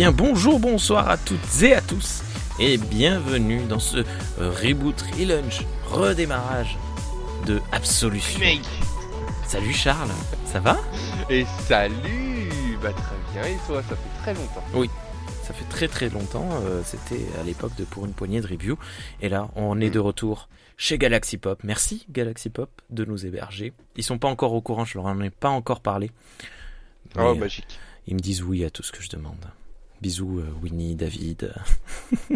bien, bonjour, bonsoir à toutes et à tous, et bienvenue dans ce reboot, relaunch, redémarrage de Absolution. Mec Salut Charles, ça va? Et salut Bah très bien, et toi, ça fait très longtemps. Ça fait très très longtemps, euh, c'était à l'époque de Pour une poignée de review, et là on est de retour chez Galaxy Pop. Merci Galaxy Pop de nous héberger. Ils sont pas encore au courant, je leur en ai pas encore parlé. Mais, Oh, euh, magique. Ils me disent oui à tout ce que je demande. Bisous euh, Winnie, David.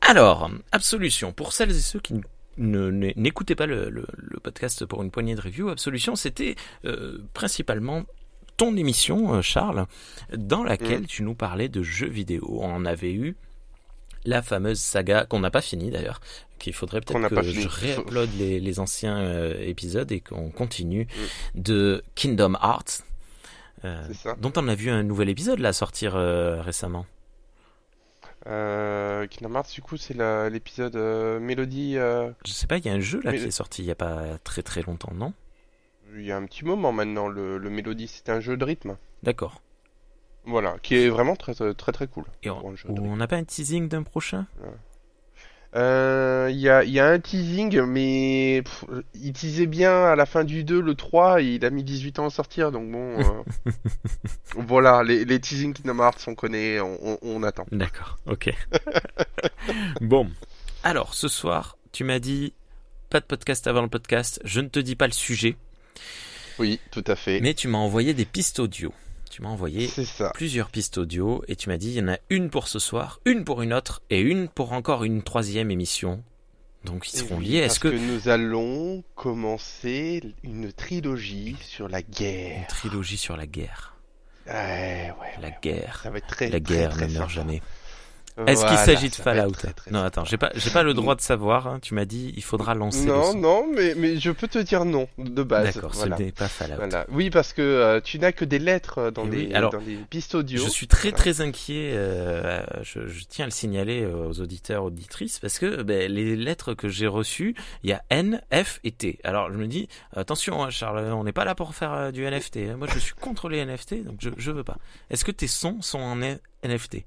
Alors, Absolution, pour celles et ceux qui n'écoutaient pas le, le- le podcast pour une poignée de review, Absolution, c'était euh, principalement ton émission, euh, Charles, dans laquelle Mm. tu nous parlais de jeux vidéo. On avait eu la fameuse saga, qu'on n'a pas fini d'ailleurs, qu'il faudrait peut-être que je réupload les, les anciens euh, épisodes et qu'on continue Mm. de Kingdom Hearts. Euh, ça. dont on a vu un nouvel épisode là sortir euh, récemment. Euh, Kingdom Hearts, du coup, c'est l'épisode euh, Mélodie. euh, Je sais pas, il y a un jeu là qui est sorti il y a pas très très longtemps, non? Il y a un petit moment maintenant, le, le Mélodie, c'est un jeu de rythme. D'accord. Voilà, qui est vraiment très très très, cool. Et on n'a pas un teasing d'un prochain? Il y, a, il y a un teasing, mais pff, il teasait bien à la fin du 2, le 3, et il a mis 18 ans à sortir, donc bon. euh, voilà, les, les teasings Kingdom Hearts, on connaît, on, on- on attend. D'accord, ok. bon, alors ce soir, tu m'as dit pas de podcast avant le podcast. Je ne te dis pas le sujet, Oui, tout à fait. mais tu m'as envoyé des pistes audio. Tu m'as envoyé ça. plusieurs pistes audio et tu m'as dit il y en a une pour ce soir, une pour une autre et une pour encore une troisième émission. Donc ils Eh seront oui, liés. Parce Est-ce que que nous allons commencer une trilogie sur la une guerre. trilogie sur la guerre Ouais, ouais. La ouais. guerre. Ça va être très. La guerre très ne meurt jamais. Est-ce qu'il s'agit de Fallout très, très Non, attends, j'ai pas, j'ai pas le droit de savoir. hein. Tu m'as dit, il faudra lancer le Non, son. non, mais, mais je peux te dire non de base. D'accord, voilà. ce n'est pas Fallout. Voilà. Oui, parce que euh, tu n'as que des lettres euh, dans, Eh oui, les, alors, dans les pistes audio. Je suis très très inquiet. euh, je, je tiens à le signaler euh, aux auditeurs auditrices parce que ben, les lettres que j'ai reçues, il y a N, F et T. Alors je me dis attention, hein, Charles, on n'est pas là pour faire euh, du NFT. hein. Moi, je suis contre les NFT, donc je je veux pas. Est-ce que tes sons sont en N- NFT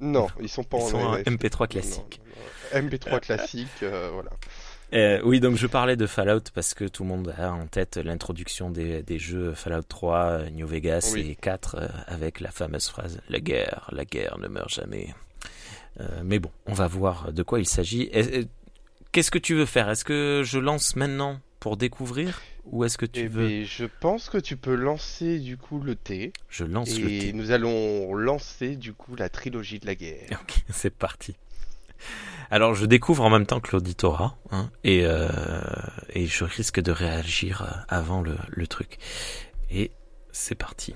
Non, ils sont pas Ils en sont NFT. MP3 classique. Non, non, non. MP3 classique, euh, voilà. Euh, oui, donc je parlais de Fallout parce que tout le monde a en tête l'introduction des, des jeux Fallout 3, euh, New Vegas Oui. et 4 euh, avec la fameuse phrase La guerre, la guerre ne meurt jamais. Mais bon, on va voir de quoi il s'agit. Qu'est-ce que tu veux faire? Est-ce que je lance maintenant pour découvrir? Ou est-ce que tu Eh veux ben, je pense que tu peux lancer du coup le thé. Je lance le Et thé. nous allons lancer du coup la trilogie de la guerre. Ok, c'est parti. Alors je découvre en même temps que l'auditorat hein, et, euh, et je risque de réagir euh, avant le, le truc. Et c'est parti.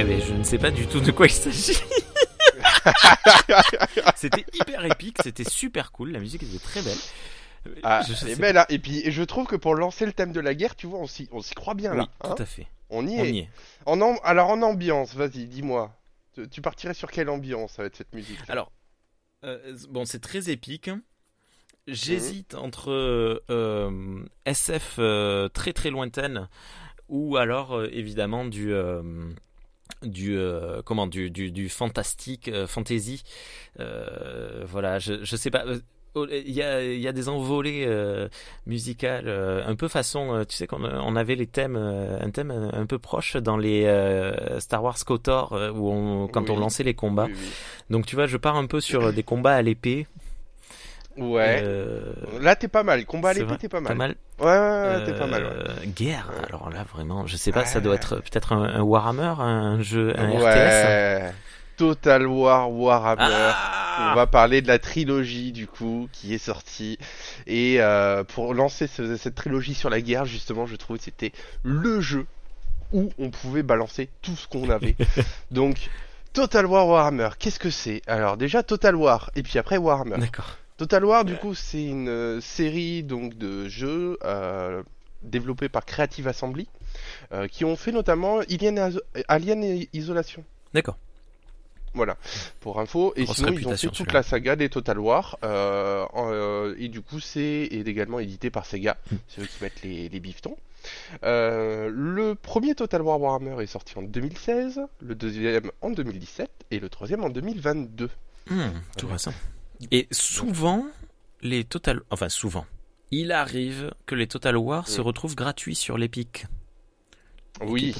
Eh ben, je ne sais pas du tout de quoi il s'agit. c'était hyper épique, c'était super cool, la musique était très belle. Ah, Je et ben là, et puis et je trouve que pour lancer le thème de la guerre, tu vois, on s'y, on s'y croit bien Oui, là. hein. tout à fait. on y On est. y est. En alors en ambiance, vas-y, dis-moi. Tu, tu partirais sur quelle ambiance avec cette musique? Alors, euh, bon, c'est très épique. J'hésite entre euh, euh, SF euh, très très lointaine ou alors évidemment du du euh, comment du du, du fantastique euh, fantasy. Euh, voilà, je je sais pas. Il y a, il y a des envolées musicales un peu façon, tu sais qu'on on avait les thèmes, un thème un, peu proche dans les Star Wars KOTOR où on, quand on lançait les combats. Oui, oui. Donc tu vois, je pars un peu sur des combats à l'épée. Ouais. Euh, Là, t'es pas mal. Combat à l'épée, t'es pas mal. pas mal. Ouais, ouais, ouais, t'es pas mal. ouais. Euh, Guerre. Alors là, vraiment, je sais pas, ça doit être peut-être un, un Warhammer, un jeu, un RTS. ouais. Total War Warhammer. Ah On va parler de la trilogie du coup qui est sortie et euh, pour lancer ce- cette trilogie sur la guerre justement je trouve que c'était le jeu où on pouvait balancer tout ce qu'on avait. Donc, Total War Warhammer, qu'est-ce que c'est? Alors déjà Total War, et puis après Warhammer. D'accord. Total War, du coup, c'est une euh, série donc de jeux euh, développés par Creative Assembly, euh, qui ont fait notamment Alien, Alien et Isolation. D'accord. Voilà, pour info. Et Grosse sinon, ils ont fait toute la saga des Total War. euh, en- et du coup, c'est est également édité par Sega. Hmm. C'est eux qui mettent les, les bifetons. Euh, le premier Total War Warhammer est sorti en 2016, le deuxième en 2017 et le troisième en 2022. Hmm, tout récent. Et souvent, les Total... Enfin, souvent. Il arrive que les Total War se Mm. retrouvent gratuits sur l'Epic. Oui,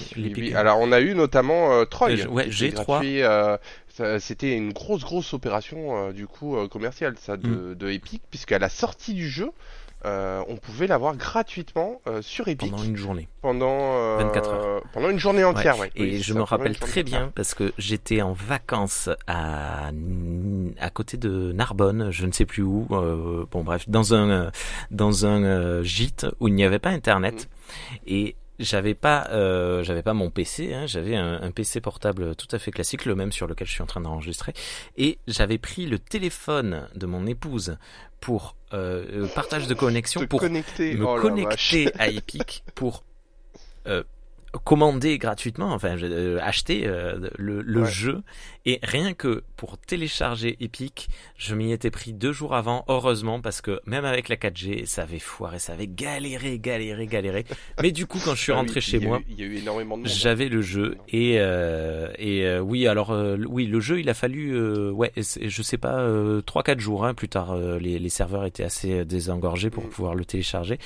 alors on a eu notamment euh, Troy. Euh, ouais, qui était G3. gratuit, euh, C'était une grosse grosse opération euh, du coup commerciale ça Mm. de, de Epic puisqu'à la sortie du jeu euh, on pouvait l'avoir gratuitement euh, sur Epic pendant une journée. pendant euh, 24 heures. pendant une journée entière. ouais. Et Oui, je me rappelle très entière. bien parce que j'étais en vacances à à côté de Narbonne, je ne sais plus où. euh, bon bref, dans un euh, dans un euh, gîte où il n'y avait pas internet et j'avais pas euh, j'avais pas mon PC, hein, j'avais un, un PC portable tout à fait classique, le même sur lequel je suis en train d'enregistrer, et j'avais pris le téléphone de mon épouse pour euh, euh, partage de connexion pour connecter, me oh connecter à Epic pour euh, commander gratuitement, enfin euh, acheter euh, le, le Ouais. jeu et rien que pour télécharger Epic, je m'y étais pris deux jours avant, heureusement parce que même avec la 4G, ça avait foiré, ça avait galéré, galéré, galéré. Mais du coup, quand je suis Ah oui, rentré chez moi, j'avais le jeu et euh, et euh, oui alors euh, oui le jeu il a fallu euh, ouais je sais pas euh, trois quatre jours hein, plus tard euh, les, les serveurs étaient assez désengorgés pour Mm. pouvoir le télécharger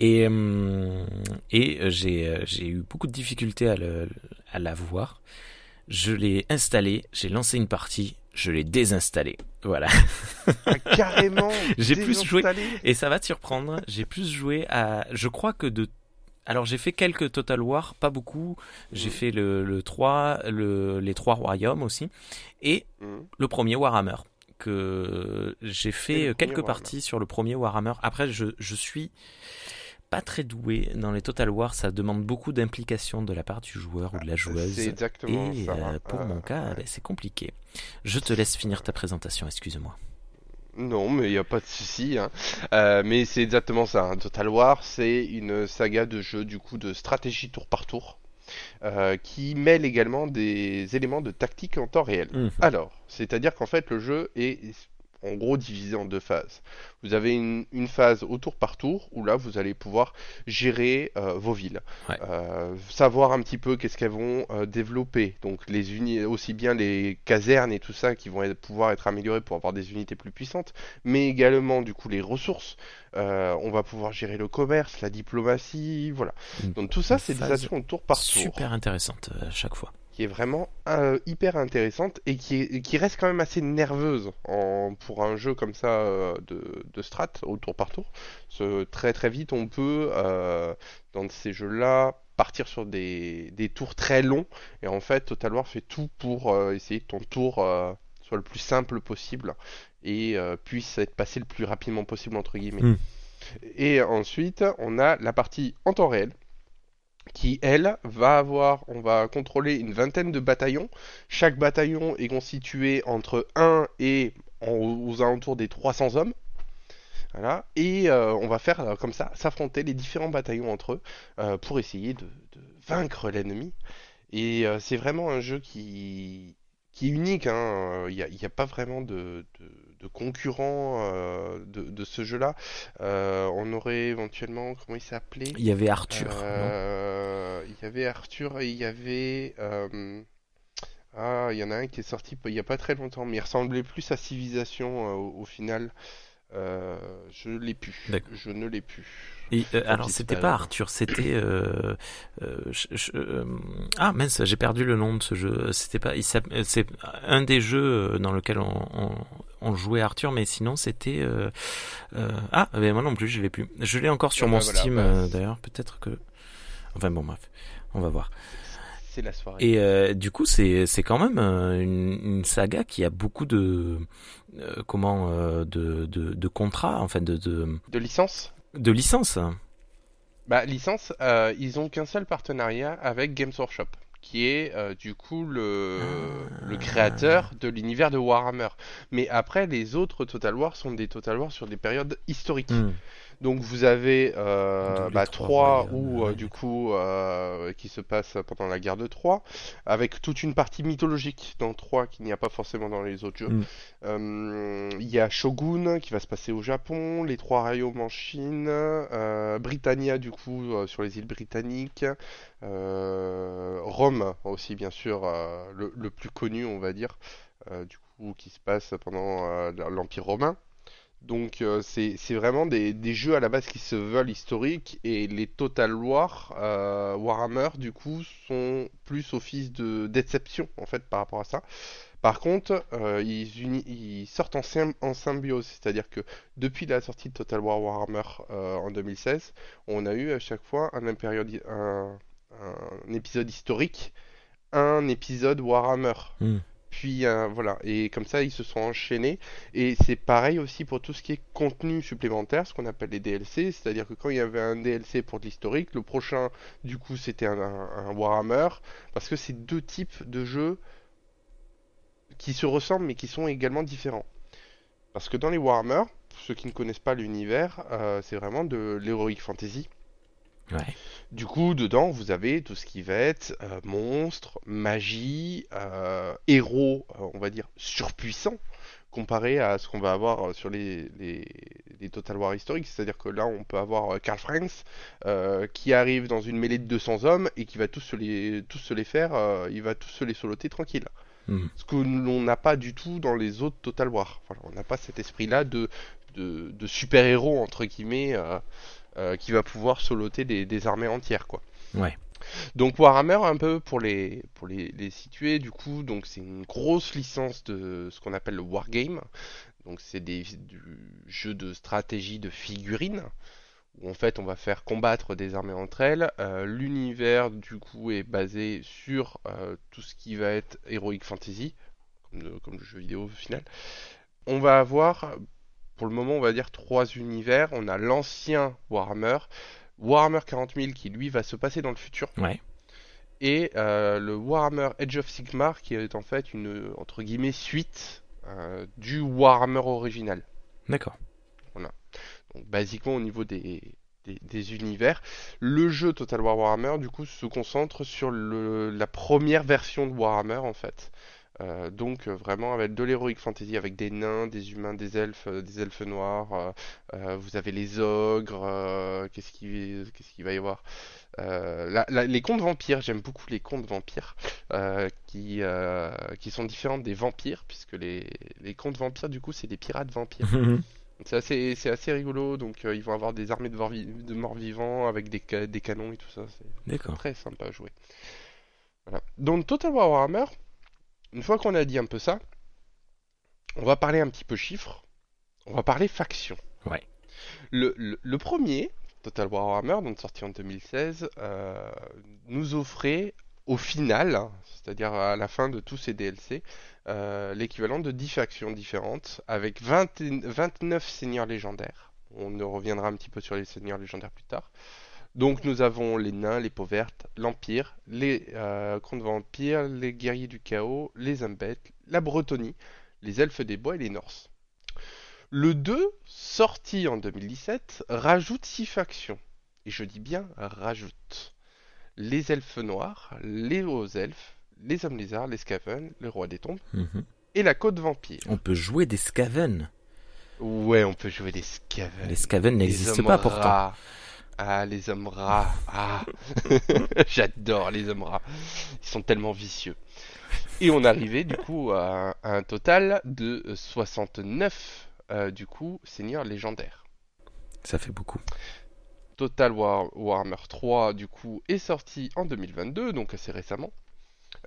et euh, et j'ai j'ai eu beaucoup de difficultés à le à l'avoir je l'ai installé j'ai lancé une partie je l'ai désinstallé voilà Ah, carrément. J'ai plus joué. Et ça va te surprendre, j'ai plus joué à... Je crois que de... Alors j'ai fait quelques Total War, pas beaucoup. J'ai Mhm. fait le, le 3, le, les 3 royaumes aussi. Et Mhm. le premier Warhammer. Que j'ai fait quelques Warhammer. parties sur le premier Warhammer. Après, je, je suis pas très doué dans les Total War. Ça demande beaucoup d'implication de la part du joueur ou de la joueuse. C'est exactement Et ça. euh, pour Euh, mon cas, ouais. ben, c'est compliqué. Je te laisse finir ta présentation, excuse-moi. Non, mais il n'y a pas de souci. hein. Euh, mais c'est exactement ça. hein. Total War, c'est une saga de jeux du coup de stratégie tour par tour, euh, qui mêle également des éléments de tactique en temps réel. Mhm. Alors, c'est-à-dire qu'en fait, le jeu est en gros divisé en deux phases. Vous avez une, une phase au tour par tour où là, vous allez pouvoir gérer euh, vos villes, Ouais. Euh, savoir un petit peu qu'est-ce qu'elles vont euh, développer. Donc, les uni aussi bien les casernes et tout ça qui vont être- pouvoir être améliorées pour avoir des unités plus puissantes, mais également du coup les ressources. On va pouvoir gérer le commerce, la diplomatie, voilà. Donc tout ça, c'est des actions au tour par tour Super intéressante à chaque fois. Qui est vraiment euh, hyper intéressante et qui, est- qui reste quand même assez nerveuse en, pour un jeu comme ça euh, de, de strat au tour par tour. Ce- très très vite on peut euh, dans ces jeux-là partir sur des, des tours très longs et en fait Total War fait tout pour essayer que ton tour soit le plus simple possible et puisse être passé le plus rapidement possible entre guillemets. Mm. Et ensuite on a la partie en temps réel qui elle va avoir, on va contrôler une vingtaine de bataillons. Chaque bataillon est constitué entre 1 et aux alentours des 300 hommes. Voilà. Et euh, on va faire euh, comme ça, s'affronter les différents bataillons entre eux euh, pour essayer de, vaincre l'ennemi. Et c'est vraiment un jeu qui, est unique. hein. Il n'y a, pas vraiment de, de concurrent euh, de, de ce jeu-là. Euh, on aurait éventuellement, comment il s'appelait? Il y avait Arthur. Euh, il y avait Arthur et il y avait. Ah, il y en a un qui est sorti il y a pas très longtemps, mais il ressemblait plus à Civilisation au, au final. Euh, je l'ai. D'accord. Je ne l'ai plus. Et, euh, alors c'était pas. Arthur, c'était euh, euh, euh, ah mince, j'ai perdu le nom de ce jeu. C'était pas, c'est un des jeux dans lequel on, on, on jouait Arthur, mais sinon c'était euh, euh, ah mais moi non plus je l'ai plus. Je l'ai encore sur Ah mon bah voilà, Steam bah, d'ailleurs, peut-être que enfin bon bref, on va voir. C'est la soirée. Et euh, du coup, c'est c'est quand même euh, une, une saga qui a beaucoup de euh, comment de, de de contrats, enfin de de, De licence? de licences. Bah, licence, euh, ils ont qu'un seul partenariat avec Games Workshop, qui est euh, du coup le, le créateur de l'univers de Warhammer. Mais après, les autres Total War sont des Total War sur des périodes historiques. Hmm. Donc vous avez euh, bah, trois ou euh, du coup euh, qui se passe pendant la guerre de Troie, avec toute une partie mythologique dans Troie qu'il n'y a pas forcément dans les autres jeux. Mm. Euh, Il y a Shogun qui va se passer au Japon, les trois royaumes en Chine, Britannia du coup sur les îles britanniques, Rome aussi bien sûr le, le plus connu on va dire, du coup qui se passe pendant l'Empire romain. Donc euh, c'est vraiment des, des jeux à la base qui se veulent historiques et les Total War euh, Warhammer du coup sont plus office de d'exception en fait par rapport à ça. Par contre, euh, ils, ils sortent en, en symbiose, c'est-à-dire que depuis la sortie de Total War Warhammer euh, en 2016, on a eu à chaque fois un, un, un épisode historique, un épisode Warhammer. Hmm. Puis euh, voilà, et comme ça ils se sont enchaînés. Et c'est pareil aussi pour tout ce qui est contenu supplémentaire, ce qu'on appelle les DLC. C'est-à-dire que quand il y avait un DLC pour de l'historique, le prochain, du coup, c'était un, Warhammer. Parce que c'est deux types de jeux qui se ressemblent mais qui sont également différents. Parce que dans les Warhammer, pour ceux qui ne connaissent pas l'univers, euh, c'est vraiment de l'heroic fantasy. Ouais. Du coup, dedans, vous avez tout ce qui va être euh, monstres, magie, euh, héros, euh, on va dire, surpuissants, comparé à ce qu'on va avoir sur les, les, les Total War historiques. C'est-à-dire que là, on peut avoir Karl Franz euh, qui arrive dans une mêlée de 200 hommes et qui va tous se les, tous se les faire, il va tous se les soloter tranquille. Hmm. Ce que l'on n'a pas du tout dans les autres Total War. On n'a pas cet esprit-là de, de, de super-héros, entre guillemets, euh, qui va pouvoir soloter des, des armées entières, quoi. Ouais. Donc Warhammer, un peu pour les, pour les, les situer, du coup, donc c'est une grosse licence de ce qu'on appelle le Wargame. Donc c'est des du jeux de stratégie de figurines où en fait on va faire combattre des armées entre elles. Euh, L'univers du coup est basé sur euh, tout ce qui va être Heroic Fantasy, comme comme le jeu vidéo au final. On va avoir, pour le moment on va dire trois univers. On a l'ancien Warhammer, Warhammer 40 000 qui lui va se passer dans le futur Ouais. et euh, le Warhammer Edge of Sigmar qui est en fait une entre guillemets suite euh, du Warhammer original. D'accord. Donc basiquement au niveau des, des, des univers, le jeu Total War Warhammer du coup se concentre sur le, la première version de Warhammer en fait. Euh, donc euh, vraiment avec de l'heroic fantasy avec des nains, des humains, des elfes, euh, des elfes noirs. euh, vous avez les ogres. qu'est-ce qui qu'est-ce qu'il va y avoir? La- la- Les contes vampires. J'aime beaucoup les contes vampires qui qui sont différents des vampires puisque les les contes vampires du coup c'est des pirates vampires. C'est assez, c'est assez rigolo, donc euh, ils vont avoir des armées de, morts vi- de morts vivants avec des, ca- des canons et tout ça, c'est très sympa à jouer. Voilà. Dans Total War Warhammer, une fois qu'on a dit un peu ça, on va parler un petit peu chiffres, on va parler factions. Ouais. Le, le, le premier, Total War Warhammer, donc sorti en 2016, euh, nous offrait au final, hein, c'est-à-dire à la fin de tous ces DLC, euh, l'équivalent de 10 factions différentes avec 20 et- 29 seigneurs légendaires. On en reviendra un petit peu sur les seigneurs légendaires plus tard. Donc nous avons les nains, les peaux vertes, l'Empire, les euh, contes vampires, les guerriers du chaos, les Umbet, la Bretonie, les elfes des bois et les Norse. Le 2, sorti en 2017, rajoute 6 factions. Et je dis bien rajoute. Les elfes noirs, les hauts elfes, les hommes lézards, les scaven, les rois des tombes Mhm. et la côte vampire. On peut jouer des Skaven. Ouais, on peut jouer des scaven. Les Skaven Les n'existent pas pourtant. rats. Ah, les hommes rats. Ah, j'adore les hommes rats. Ils sont tellement vicieux. Et on arrivait du coup à, à un total de 69 euh, du coup seigneurs légendaires. Ça fait beaucoup. Total War Warhammer 3 du coup est sorti en 2022, donc assez récemment.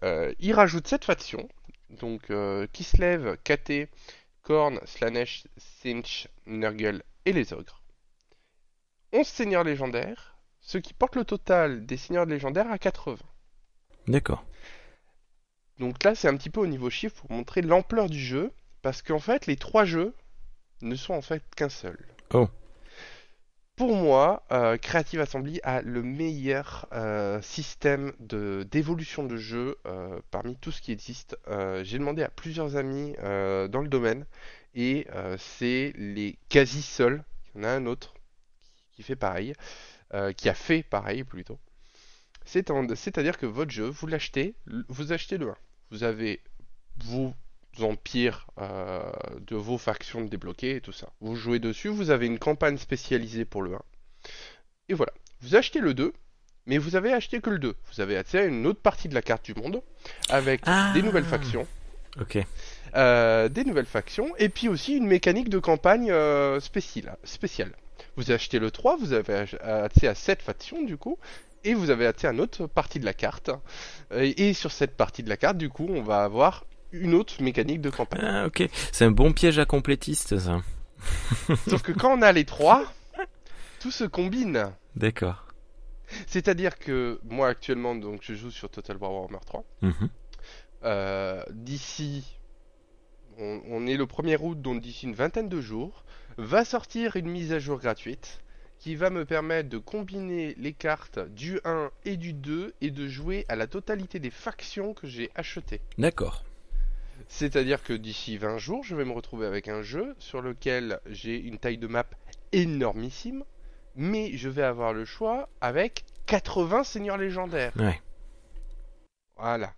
Euh, il rajoute 7 factions, donc euh, Kislev, KT, Korn, Slanesh, Sinch, Nurgle et les ogres. 11 seigneurs légendaires, ce qui porte le total des seigneurs légendaires à 80. D'accord. Donc là, c'est un petit peu au niveau chiffre pour montrer l'ampleur du jeu, parce qu'en fait, les trois jeux ne sont en fait qu'un seul. Oh. pour moi, euh, Creative Assembly a le meilleur euh, système de d'évolution de jeu euh, parmi tout ce qui existe. J'ai demandé à plusieurs amis dans le domaine et c'est les quasi seuls. Il y en a un autre qui fait pareil, euh, qui a fait pareil plutôt. C'est-à-dire que votre jeu, vous l'achetez, vous achetez le 1. Vous avez vos empires euh, de vos factions débloquées et tout ça. Vous jouez dessus, vous avez une campagne spécialisée pour le 1. Et voilà. Vous achetez le 2, mais vous avez acheté que le 2. Vous avez accès à une autre partie de la carte du monde avec Ah. des nouvelles factions. Ok. Euh, des nouvelles factions et puis aussi une mécanique de campagne euh, spéciale, spéciale. Vous achetez le 3, vous avez accès à cette faction du coup et vous avez accès à une autre partie de la carte. Et, et sur cette partie de la carte du coup on va avoir une autre mécanique de campagne. Ah, ok. C'est un bon piège à complétiste, ça. Sauf que quand on a les trois, tout se combine. D'accord. C'est-à-dire que moi actuellement donc je joue sur Total War Warhammer 3. Mhm. Euh, d'ici, on, on est le 1er août, donc d'ici une vingtaine de jours, va sortir une mise à jour gratuite qui va me permettre de combiner les cartes du 1 et du 2 et de jouer à la totalité des factions que j'ai achetées. D'accord. C'est-à-dire que d'ici 20 jours, je vais me retrouver avec un jeu sur lequel j'ai une taille de map énormissime, mais je vais avoir le choix avec 80 seigneurs légendaires. Ouais. Voilà.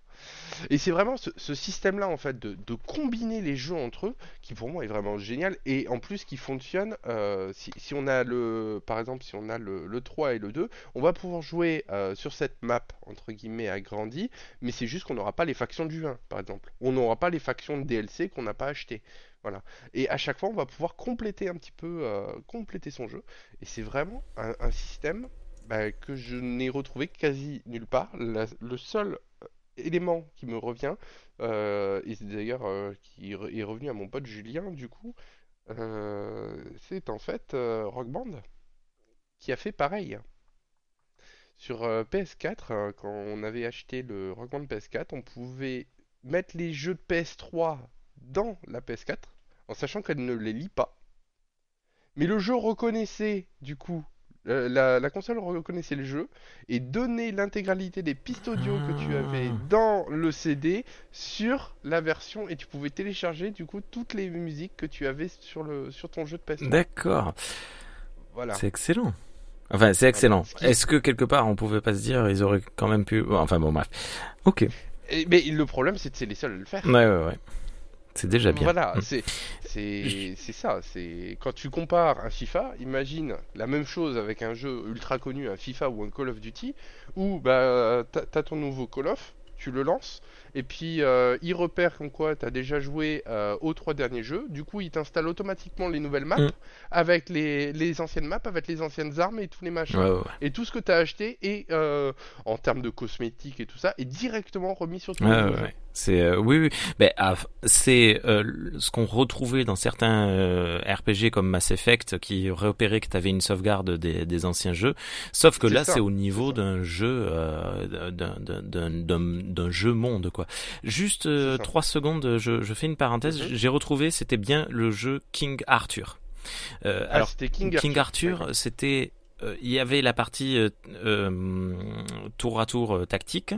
Et c'est vraiment ce, système-là, en fait, de, combiner les jeux entre eux, qui pour moi est vraiment génial, et en plus qui fonctionne, euh, si, on a le, par exemple, si on a le, le 3 et le 2, on va pouvoir jouer euh, sur cette map, entre guillemets, agrandie, mais c'est juste qu'on n'aura pas les factions du 1, par exemple. On n'aura pas les factions de DLC qu'on n'a pas achetées. Voilà. Et à chaque fois, on va pouvoir compléter un petit peu, euh, compléter son jeu, et c'est vraiment un, système bah, que je n'ai retrouvé quasi nulle part. Le seul élément qui me revient, euh, et c'est d'ailleurs euh, qui est revenu à mon pote Julien, du coup, euh, c'est en fait Rock Band qui a fait pareil. Sur euh, PS4, euh, quand on avait acheté le Rock Band PS4, on pouvait mettre les jeux de PS3 dans la PS4, en sachant qu'elle ne les lit pas. Mais le jeu reconnaissait, du coup, euh, la, la console reconnaissait le jeu et donnait l'intégralité des pistes audio que tu avais Ah. dans le CD sur la version et tu pouvais télécharger du coup toutes les musiques que tu avais sur le sur ton jeu de PS3. D'accord. Voilà. C'est excellent. Enfin, c'est excellent. Est-ce que quelque part on pouvait pas se dire ils auraient quand même pu. Enfin bon, bref. Ok. Et- mais le problème c'est que c'est les seuls à le faire. Ouais, ouais, ouais. C'est déjà bien. Voilà, Mm. c'est ça. C'est quand tu compares un FIFA, imagine la même chose avec un jeu ultra connu, un FIFA ou un Call of Duty, où bah t'as ton nouveau Call of, tu le lances, et puis euh, il repère comme quoi t'as déjà joué euh, aux trois derniers jeux. Du coup, il t'installe automatiquement les nouvelles maps Mm. avec les les anciennes maps, avec les anciennes armes et tous les machins. Ouais, ouais, ouais. Et tout ce que t'as acheté et en termes de cosmétiques et tout ça est directement remis sur ton ouais, jeu. C'est euh, oui, oui. Ben, ah, c'est euh, ce qu'on retrouvait dans certains euh, RPG comme Mass Effect qui repéraient que tu avais une sauvegarde des, des anciens jeux. Sauf que là, c'est au niveau d'un jeu, euh, d'un- jeu monde, quoi. Juste euh, trois secondes, je, je fais une parenthèse. Mhm. J'ai retrouvé, c'était bien le jeu King Arthur. Euh, Ah, alors c'était King, King Arthur, Arthur. c'était euh, il y avait la partie euh, euh, tour à tour euh, tactique.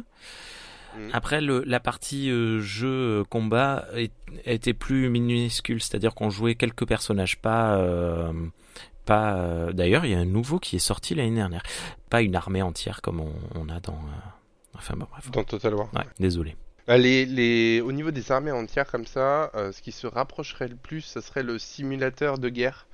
Mhm. Après, le, la partie euh, jeu euh, combat est- était plus minuscule, c'est-à-dire qu'on jouait quelques personnages, pas euh, pas. euh, D'ailleurs, il y a un nouveau qui est sorti l'année dernière, pas une armée entière comme on, on a dans. Enfin bon, bref. Dans Total War. Ouais, désolé. Euh, Les, les... Au niveau des armées entières comme ça, ce qui se rapprocherait le plus, ce serait le simulateur de guerre.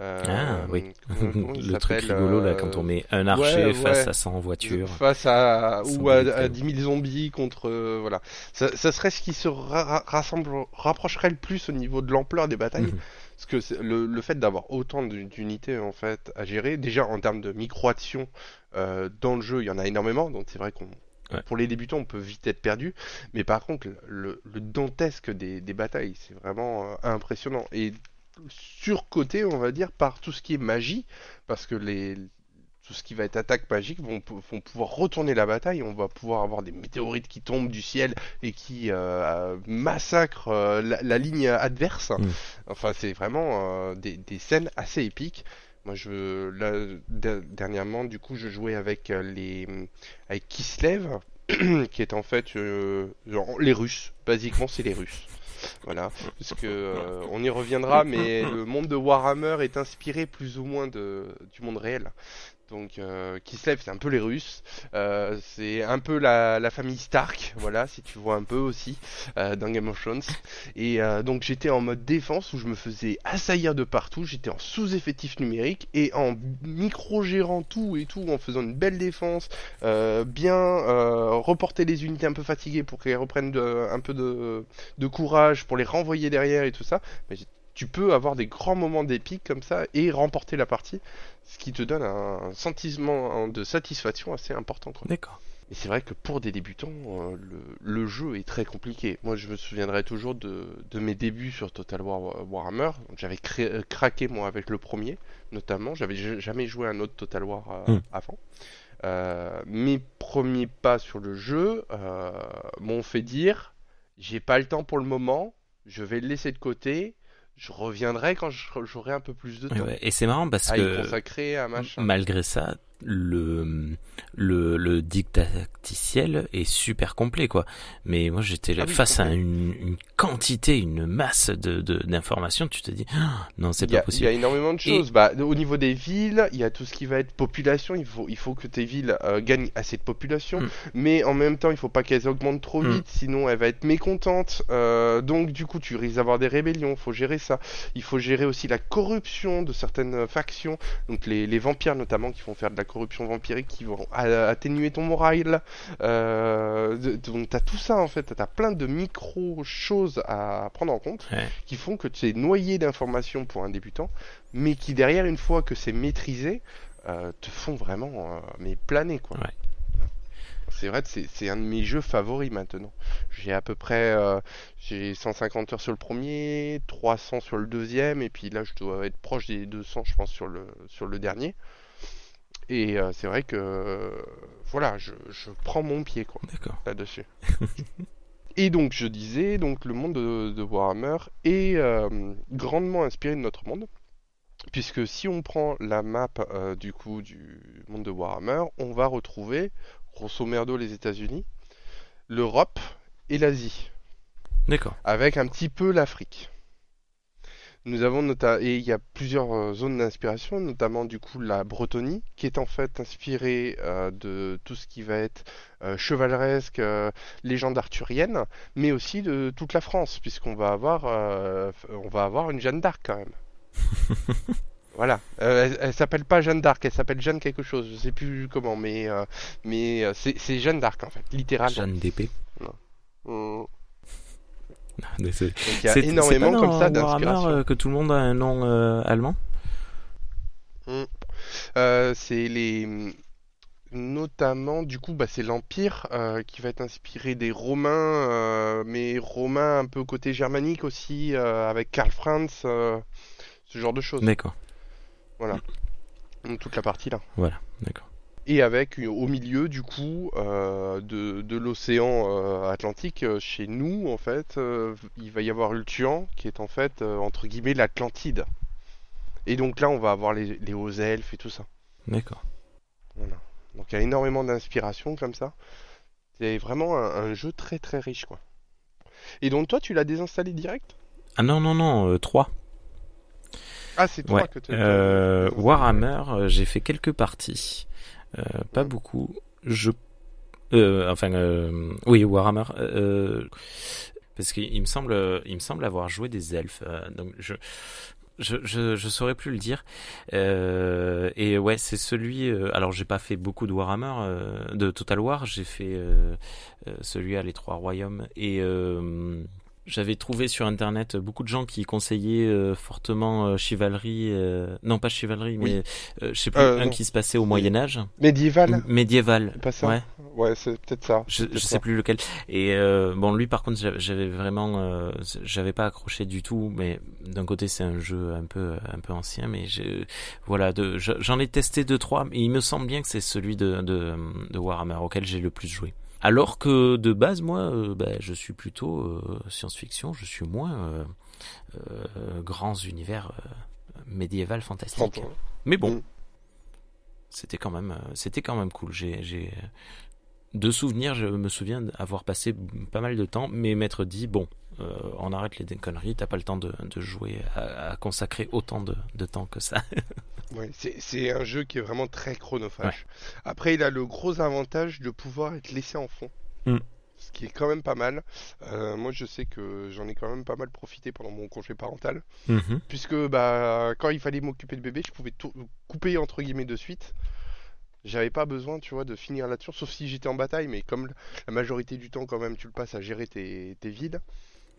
Euh, ah oui, il le truc rigolo là euh, quand on met un archer ouais, face ouais. à 100 voitures. Face à ou à, à euh. 10 000 zombies contre euh, voilà, ça, ça serait ce qui se ra- ra- rassemble, rapprocherait le plus au niveau de l'ampleur des batailles, Mhm. parce que le, le fait d'avoir autant d'u- d'unités en fait à gérer, déjà en termes de micro-actions euh, dans le jeu, il y en a énormément, donc c'est vrai qu'on Ouais. pour les débutants on peut vite être perdu, mais par contre le, le dantesque des, des batailles, c'est vraiment euh, impressionnant et surcoté on va dire par tout ce qui est magie, parce que les tout ce qui va être attaque magique vont, pou- vont pouvoir retourner la bataille. On va pouvoir avoir des météorites qui tombent du ciel et qui euh, massacrent euh, la, la ligne adverse. Mm. Enfin, c'est vraiment euh, des, des scènes assez épiques. Moi, je, là, dernièrement, du coup, je jouais avec les, avec Kislev, qui est en fait euh, les Russes. Basiquement, c'est les Russes. Voilà, parce que euh, on y reviendra, mais le monde de Warhammer est inspiré plus ou moins de, du monde réel. Donc euh, Kislev, c'est un peu les Russes, euh, c'est un peu la, famille Stark, voilà, si tu vois un peu aussi euh, dans Game of Thrones. Et euh, donc j'étais en mode défense où je me faisais assaillir de partout, j'étais en sous-effectif numérique et en micro-gérant tout et tout, en faisant une belle défense, bien reporter les unités un peu fatiguées pour qu'elles reprennent un peu de, courage, pour les renvoyer derrière et tout ça. Tu peux avoir des grands moments d'épique comme ça et remporter la partie, ce qui te donne un sentiment de satisfaction assez important. D'accord. Et c'est vrai que pour des débutants, euh, le, jeu est très compliqué. Moi, je me souviendrai toujours de, mes débuts sur Total War Warhammer. J'avais euh, craqué moi avec le premier, notamment. J'avais jamais joué un autre Total War euh, hmm. avant. mes premiers pas sur le jeu m'ont fait dire j'ai pas le temps pour le moment, je vais le laisser de côté je reviendrai quand j'aurai un peu plus de temps. et c'est marrant parce que malgré ça, le le, le didacticiel est super complet quoi. Mais moi j'étais ah face à une, une, quantité, une masse de d'informations. Tu te dis ah, non c'est pas possible. Il y a énormément de choses. Bah, au niveau des villes, il y a tout ce qui va être population. Il faut il faut que tes villes euh, gagnent assez de population, mm. mais en même temps il faut pas qu'elles augmentent trop mm. vite, sinon elle va être mécontente. Euh, donc du coup tu risques d'avoir des rébellions. Faut gérer ça. Il faut gérer aussi la corruption de certaines factions. Donc les, les vampires notamment qui vont faire de la corruption vampirique qui vont atténuer ton moral. Euh, donc t'as tout ça en fait, t'as plein de micro choses à prendre en compte qui font que tu es noyé d'informations pour un débutant, mais qui derrière une fois que c'est maîtrisé, euh, te font vraiment euh, mais planer quoi. C'est vrai, c'est un de mes jeux favoris maintenant. J'ai à peu près j'ai 150 heures sur le premier, 300 sur le deuxième, et puis là je dois être proche des 200 je pense sur le sur le dernier. Et euh, c'est vrai que voilà, je, prends mon pied quoi là-dessus. et donc je disais, donc le monde de, Warhammer est euh, grandement inspiré de notre monde. Puisque si on prend la map euh, du coup du monde de Warhammer, on va retrouver grosso merdo les États-Unis, l'Europe et l'Asie. D'accord. Avec un petit peu l'Afrique. Nous avons notamment et il y a plusieurs euh, zones d'inspiration, notamment du coup la Bretonie, qui est en fait inspirée euh, de tout ce qui va être euh, chevaleresque, légende arthurienne, mais aussi de toute la France, puisqu'on va avoir on va avoir une Jeanne d'Arc quand même. Voilà, elle, s'appelle pas Jeanne d'Arc, elle s'appelle Jeanne quelque chose, je sais plus comment, mais mais c'est Jeanne d'Arc en fait, littéralement. Jeanne d'épée. Mmh. Il y a énormément comme ça d'inspiration. Euh, que tout le monde a un nom euh, allemand. Hmm. euh, C'est les notamment du coup bah, c'est l'empire qui va être inspiré des romains mais romains un peu côté germanique aussi avec Karl Franz ce genre de choses. D'accord. Voilà. Toute la partie là voilà d'accord et avec au milieu du coup euh, de, l'océan euh, Atlantique euh, chez nous en fait il va y avoir le Tuan qui est en fait entre guillemets l'Atlantide. Et donc là on va avoir les, les hauts elfes et tout ça. D'accord. Voilà. Donc il y a énormément d'inspiration comme ça. C'est vraiment un, jeu très très riche quoi. Et donc toi tu l'as désinstallé direct? Ah non non non 3 ah c'est toi que tu Warhammer j'ai fait quelques parties. euh, pas beaucoup. Je euh, enfin, euh, oui, Warhammer. parce qu'il me semble, il me semble avoir joué des elfes. donc je, je, je, je, saurais plus le dire. Euh, et ouais, c'est celui. alors, j'ai pas fait beaucoup de Warhammer, de Total War. J'ai fait celui à les Trois Royaumes et j'avais trouvé sur internet beaucoup de gens qui conseillaient euh, fortement euh, Chivalerie, euh, non pas Chivalerie, mais je sais plus, un qui se passait au Moyen Âge. Médiéval. médiéval. Pas ça. Ouais. Ouais, c'est peut-être ça. Je, je sais plus lequel. Et bon, lui par contre, j'avais vraiment, j'avais pas accroché du tout. Mais d'un côté, c'est un jeu un peu, un peu ancien, mais voilà, j'en ai testé deux trois. Mais il me semble bien que c'est celui de, de, de Warhammer auquel j'ai le plus joué. Alors que de base, moi, euh, bah, je suis plutôt euh, science-fiction, je suis moins euh, grands univers médiéval fantastique. Mais bon, Mm. c'était quand même, euh, c'était quand même cool. J'ai, j'ai de souvenirs, je me souviens d'avoir passé pas mal de temps, mais m'être dit bon, euh, on arrête les conneries, t'as pas le temps de, de jouer à, à consacrer autant de, de temps que ça. Ouais, c'est un jeu qui est vraiment très chronophage. Après, il a le gros avantage de pouvoir être laissé en fond. Mm. Ce qui est quand même pas mal. Euh, moi, je sais que j'en ai quand même pas mal profité pendant mon congé parental. Mhm. Puisque bah, quand il fallait m'occuper de bébé, je pouvais tout couper entre guillemets de suite. J'avais pas besoin, tu vois, de finir là-dessus, sauf si j'étais en bataille, mais comme la majorité du temps, quand même, tu le passes à gérer tes, tes villes.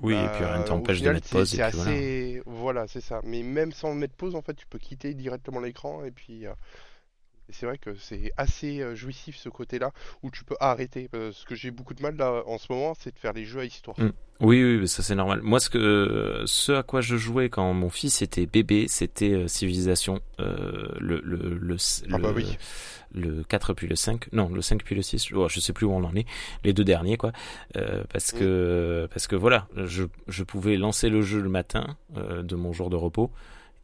Oui, et puis rien au t'empêche de mettre pause. C'est et puis voilà. assez. Voilà, c'est ça. Mais même sans mettre pause, en fait, tu peux quitter directement l'écran et puis. Et c'est vrai que c'est assez euh, jouissif ce côté-là où tu peux arrêter. Parce que j'ai beaucoup de mal là en ce moment, c'est de faire les jeux à histoire. Mm. Oui, oui, mais ça c'est normal. Moi, ce que, ce à quoi je jouais quand mon fils était bébé, c'était euh, Civilisation, euh, le, le, le, Ah bah le- oui. le 4 puis le 5, non, le 5 puis le 6, oh, je sais plus où on en est, les deux derniers, quoi. Euh, parce que, parce que voilà, je, je pouvais lancer le jeu le matin de mon jour de repos.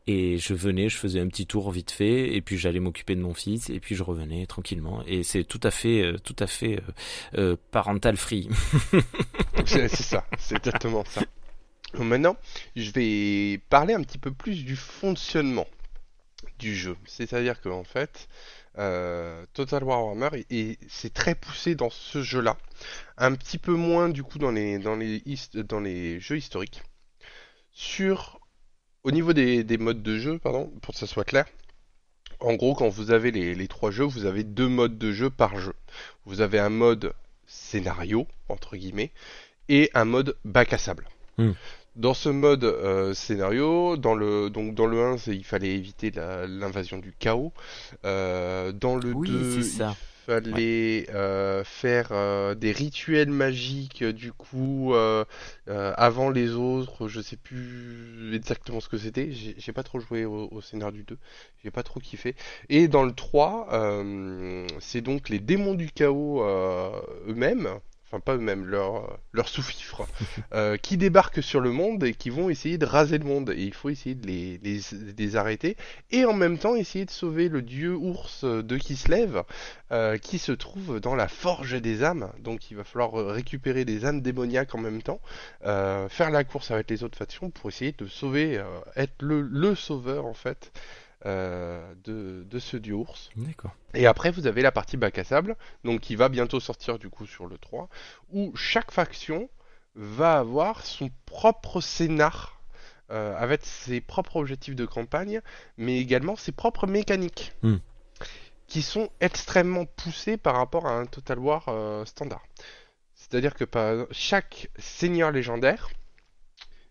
Et je venais, je faisais un petit tour vite fait, et puis j'allais m'occuper de mon fils, et puis je revenais tranquillement. Et c'est tout à fait, euh, tout à fait euh, euh, parental free. C'est ça, c'est exactement ça. Maintenant, je vais parler un petit peu plus du fonctionnement du jeu. C'est-à-dire qu'en fait, euh, Total War Warhammer, et, c'est très poussé dans ce jeu-là. Un petit peu moins du coup dans les, dans les jeux historiques. Sur, au niveau des, des modes de jeu, pardon, pour que ça soit clair. En gros, quand vous avez les, les trois jeux, vous avez deux modes de jeu par jeu. Vous avez un mode scénario, entre guillemets, et un mode bac à sable. Hmm. Dans ce mode euh, scénario, dans le, donc dans le 1, c'est- il fallait éviter l'invasion du chaos. Euh, dans le Oui, 2, c'est ça. il fallait euh, faire euh, des rituels magiques, euh, du coup, avant les autres. Je sais plus exactement ce que c'était. J'ai pas trop joué au, au scénario du 2. J'ai pas trop kiffé. Et dans le 3, euh, c'est donc les démons du chaos eux-mêmes, enfin pas eux-mêmes, leurs leur sous-fifres, euh, qui débarquent sur le monde et qui vont essayer de raser le monde. Et il faut essayer de les, arrêter. Et en même temps essayer de sauver le dieu ours de Kislev, euh, qui se trouve dans la forge des âmes. Donc il va falloir récupérer des âmes démoniaques en même temps, euh, faire la course avec les autres factions pour essayer de sauver, euh, être le sauveur en fait. Euh, de, de ce dieu ours. D'accord. Et après, vous avez la partie bac à sable, donc qui va bientôt sortir du coup sur le 3, où chaque faction va avoir son propre scénar, euh, avec ses propres objectifs de campagne, mais également ses propres mécaniques, Hmm. qui sont extrêmement poussées par rapport à un Total War euh, standard. C'est-à-dire que par- chaque seigneur légendaire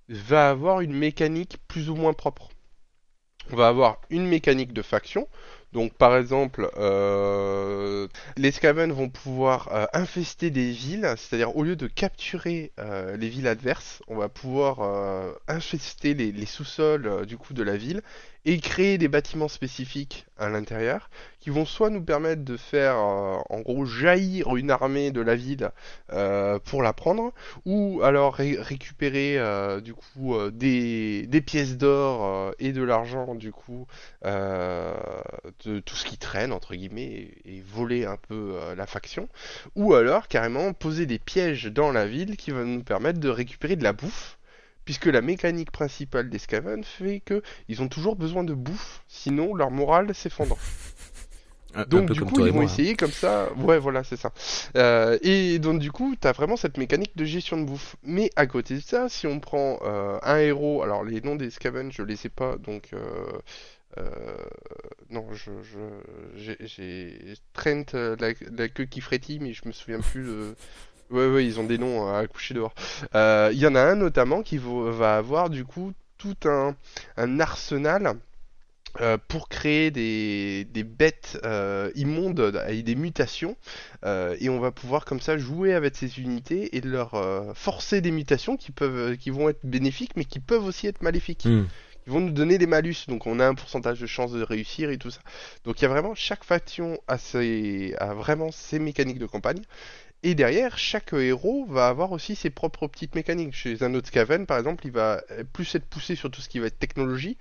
va avoir une mécanique plus ou moins propre. On va avoir une mécanique de faction. Donc par exemple, euh, les Skaven vont pouvoir euh, infester des villes, c'est-à-dire au lieu de capturer euh, les villes adverses, on va pouvoir infester les, sous-sols du coup de la ville et créer des bâtiments spécifiques à l'intérieur qui vont soit nous permettre de faire euh, en gros jaillir une armée de la ville euh, pour la prendre, ou alors ré- récupérer euh, du coup des, pièces d'or et de l'argent du coup de tout ce qui traîne entre guillemets et, et voler un peu la faction, ou alors carrément poser des pièges dans la ville qui vont nous permettre de récupérer de la bouffe. Puisque la mécanique principale des Skaven fait que ils ont toujours besoin de bouffe, sinon leur morale s'effondre. Donc du coup, ils vont moi. hein. essayer comme ça. Ouais, voilà, c'est ça. Euh, et donc du coup, t'as vraiment cette mécanique de gestion de bouffe. Mais à côté de ça, si on prend euh, un héros, alors les noms des Skaven, je les sais pas, donc euh, non, je, j'ai- Trent la, la queue qui frétille, mais je me souviens plus de. Ouais, ouais, ils ont des noms à coucher dehors. Euh, Il y en a un notamment qui va avoir du coup tout un, un arsenal euh, pour créer des, des bêtes euh, immondes avec des mutations. Euh, et on va pouvoir comme ça jouer avec ces unités et leur forcer des mutations qui peuvent qui vont être bénéfiques mais qui peuvent aussi être maléfiques. Hmm. ils vont nous donner des malus. Donc on a un pourcentage de chance de réussir et tout ça. Donc il y a vraiment chaque faction a, ses, a vraiment ses mécaniques de campagne Et derrière, chaque héros va avoir aussi ses propres petites mécaniques. Chez un autre Skaven, par exemple, il va plus être poussé sur tout ce qui va être technologie.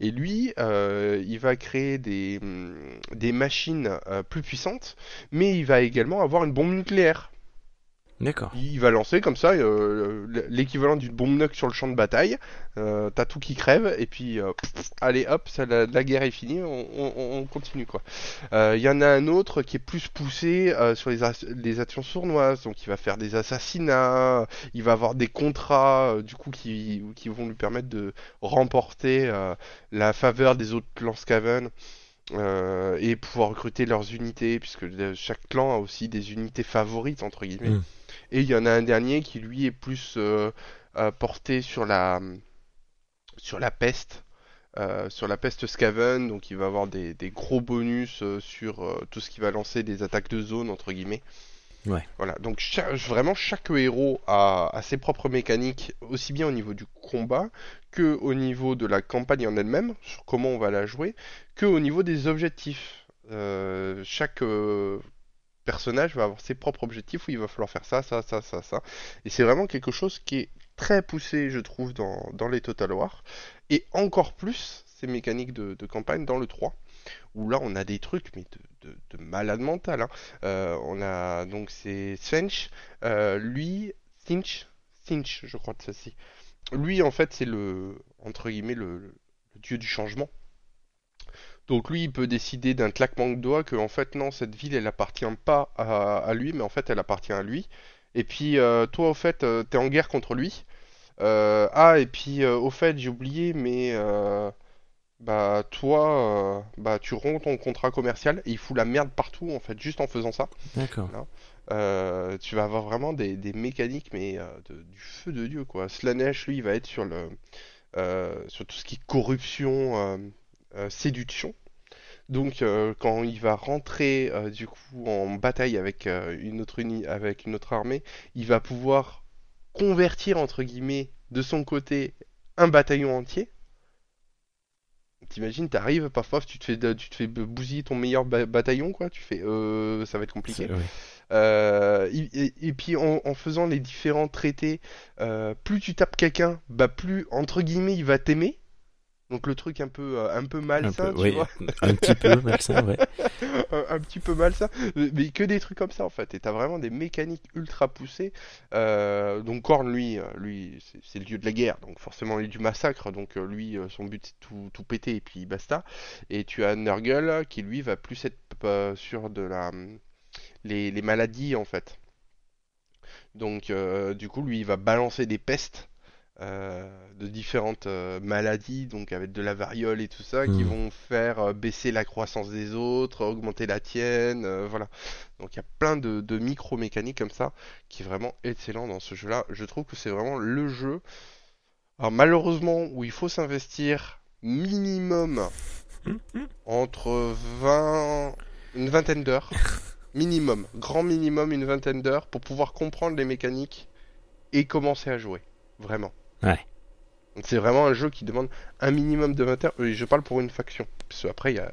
Et lui, euh, il va créer des, hum, des machines euh, plus puissantes, mais il va également avoir une bombe nucléaire. D'accord. Il va lancer comme ça euh, l'équivalent d'une bombe nuque sur le champ de bataille. Euh, T'as tout qui crève et puis euh, allez hop, ça, la, la, guerre est finie, on, on, on continue quoi. Il y en a un autre qui est plus poussé sur les, les, actions sournoises, donc il va faire des assassinats, il va avoir des contrats du coup qui, qui vont lui permettre de remporter la faveur des autres clans Skaven. Euh, et pouvoir recruter leurs unités, puisque chaque clan a aussi des unités favorites, entre guillemets. Mm. Et il y en a un dernier qui lui est plus euh, porté sur la sur la peste. Euh, sur la peste Skaven, donc il va avoir des, des gros bonus euh, sur euh, tout ce qui va lancer des attaques de zone entre guillemets. Ouais. Voilà, donc vraiment chaque héros a, a, ses propres mécaniques, aussi bien au niveau du combat que au niveau de la campagne en elle-même, sur comment on va la jouer, que au niveau des objectifs. Euh, chaque personnage va avoir ses propres objectifs où il va falloir faire ça, ça, ça, ça, ça. Et c'est vraiment quelque chose qui est très poussé, je trouve, dans, dans les Total War. Et encore plus ces mécaniques de, campagne dans le 3, où là on a des trucs, mais de, de, de malade mental. Hein. Euh, on a donc c'est Svench, euh, lui, Finch, Finch, je crois de ceci. Lui, en fait, c'est le, entre guillemets, le, le, dieu du changement. Donc lui, il peut décider d'un claquement de doigts que en fait non, cette ville, elle appartient pas à, à lui, mais en fait, elle appartient à lui. Et puis euh, toi, au fait, euh, t'es en guerre contre lui. Euh, ah, et puis au fait, j'ai oublié, mais bah toi, bah tu romps ton contrat commercial et il fout la merde partout en fait, juste en faisant ça. D'accord. tu vas avoir vraiment des, des mécaniques, mais de, du feu de dieu quoi. Slanesh, lui, il va être sur le sur tout ce qui est corruption, séduction. Donc euh, quand il va rentrer euh, du coup en bataille avec euh, une autre uni avec une autre armée, il va pouvoir convertir entre guillemets de son côté un bataillon entier. T'imagines, t'arrives, parfois tu te fais tu te fais bousiller ton meilleur ba bataillon quoi, tu fais ça va être compliqué. Euh, et, et, puis en, en, faisant les différents traités, euh, plus tu tapes quelqu'un, bah plus entre guillemets il va t'aimer. Donc le truc un peu euh, un peu malsain, un peu, tu oui, vois. Un petit peu malsain, ouais. un, un, petit peu malsain, mais que des trucs comme ça en fait. Et t'as vraiment des mécaniques ultra poussées. Euh, donc Korn, lui, euh, lui, c'est le dieu de la guerre, donc forcément il est du massacre. Donc lui, son but c'est tout, tout péter et puis basta. Et tu as Nurgle qui lui va plus être sur de la les, les maladies en fait. Donc du coup lui il va balancer des pestes. Euh, de différentes euh, maladies, donc avec de la variole et tout ça, mmh. qui vont faire euh, baisser la croissance des autres, augmenter la tienne, voilà. Donc il y a plein de, de micro-mécaniques comme ça, qui est vraiment excellent dans ce jeu-là. Je trouve que c'est vraiment le jeu, alors malheureusement, où il faut s'investir minimum entre 20, une vingtaine d'heures, minimum, grand minimum une vingtaine d'heures, pour pouvoir comprendre les mécaniques et commencer à jouer, vraiment. Ouais. C'est vraiment un jeu qui demande un minimum de 20 heures. Je parle pour une faction. Parce qu'après, il y a...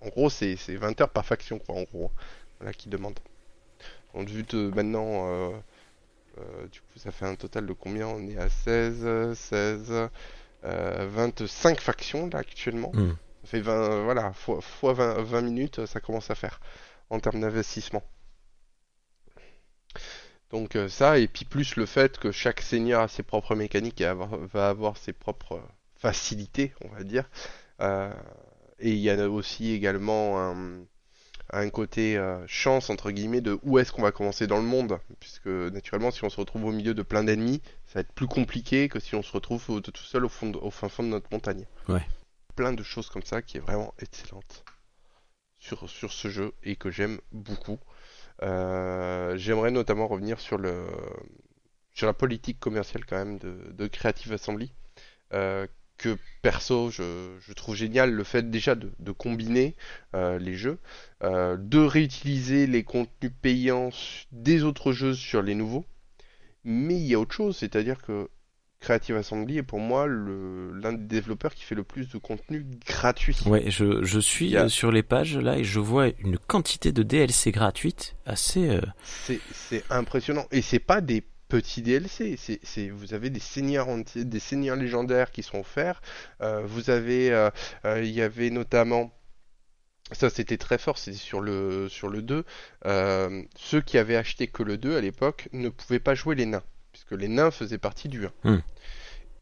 en gros, c'est 20 heures par faction, quoi, en gros. Voilà, qui demande. Donc, vu que maintenant, euh, euh, du coup, ça fait un total de combien? On est à 16, 16, euh, 25 factions, là, actuellement. Mm. Ça fait 20, voilà, fois, fois 20, 20 minutes, ça commence à faire en termes d'investissement. Donc euh, ça, et puis plus le fait que chaque seigneur a ses propres mécaniques et avoir, va avoir ses propres facilités, on va dire. Euh, et il y a aussi également un, un côté euh, chance, entre guillemets, de où est-ce qu'on va commencer dans le monde. Puisque naturellement, si on se retrouve au milieu de plein d'ennemis, ça va être plus compliqué que si on se retrouve au, tout seul au, fond de, au fin fond de notre montagne. Ouais. Plein de choses comme ça qui est vraiment excellente sur, sur ce jeu et que j'aime beaucoup. Euh, J'aimerais notamment revenir sur la politique commerciale quand même de, Creative Assembly, euh, que perso je, trouve génial le fait déjà de, combiner euh, les jeux, de réutiliser les contenus payants des autres jeux sur les nouveaux, mais il y a autre chose, c'est-à-dire que Creative Assembly est pour moi l'un des développeurs qui fait le plus de contenu gratuit. Ouais, je, je suis euh, sur les pages là et je vois une quantité de DLC gratuites assez. Euh, c'est impressionnant et c'est pas des petits DLC. C'est, vous avez des seigneurs des seigneurs légendaires qui sont offerts. Euh, vous avez, il y avait notamment ça, c'était très fort, c'était sur le, sur le 2. Euh, ceux qui avaient acheté que le 2 à l'époque ne pouvaient pas jouer les nains, puisque les nains faisaient partie du 1. Hmm.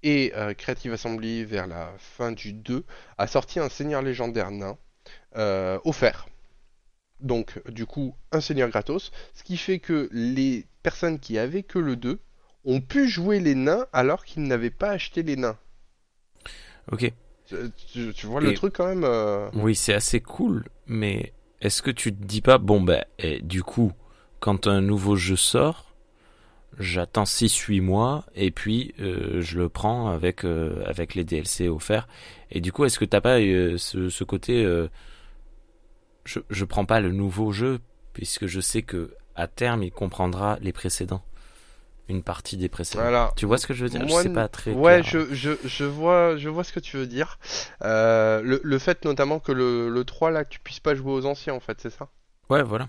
Et euh, Creative Assembly, vers la fin du 2, a sorti un seigneur légendaire nain euh, offert. Donc, du coup, un seigneur gratos, ce qui fait que les personnes qui avaient que le 2 ont pu jouer les nains alors qu'ils n'avaient pas acheté les nains. Ok. Tu, vois le truc quand même euh, Oui, c'est assez cool, mais est-ce que tu te dis pas, bon ben, du coup, quand un nouveau jeu sort, j'attends 6-8 mois et puis euh, je le prends avec, euh, avec les DLC offerts. Et du coup, est-ce que t'as pas ce, ce, côté, je, je prends pas le nouveau jeu puisque je sais que à terme il comprendra les précédents une partie des précédents. Tu vois ce que je veux dire? Moi, pas très Ouais, je, je, je, vois, je vois ce que tu veux dire. Euh, le, le, fait notamment que le, le 3, là, tu puisses pas jouer aux anciens, en fait, c'est ça? Ouais, voilà.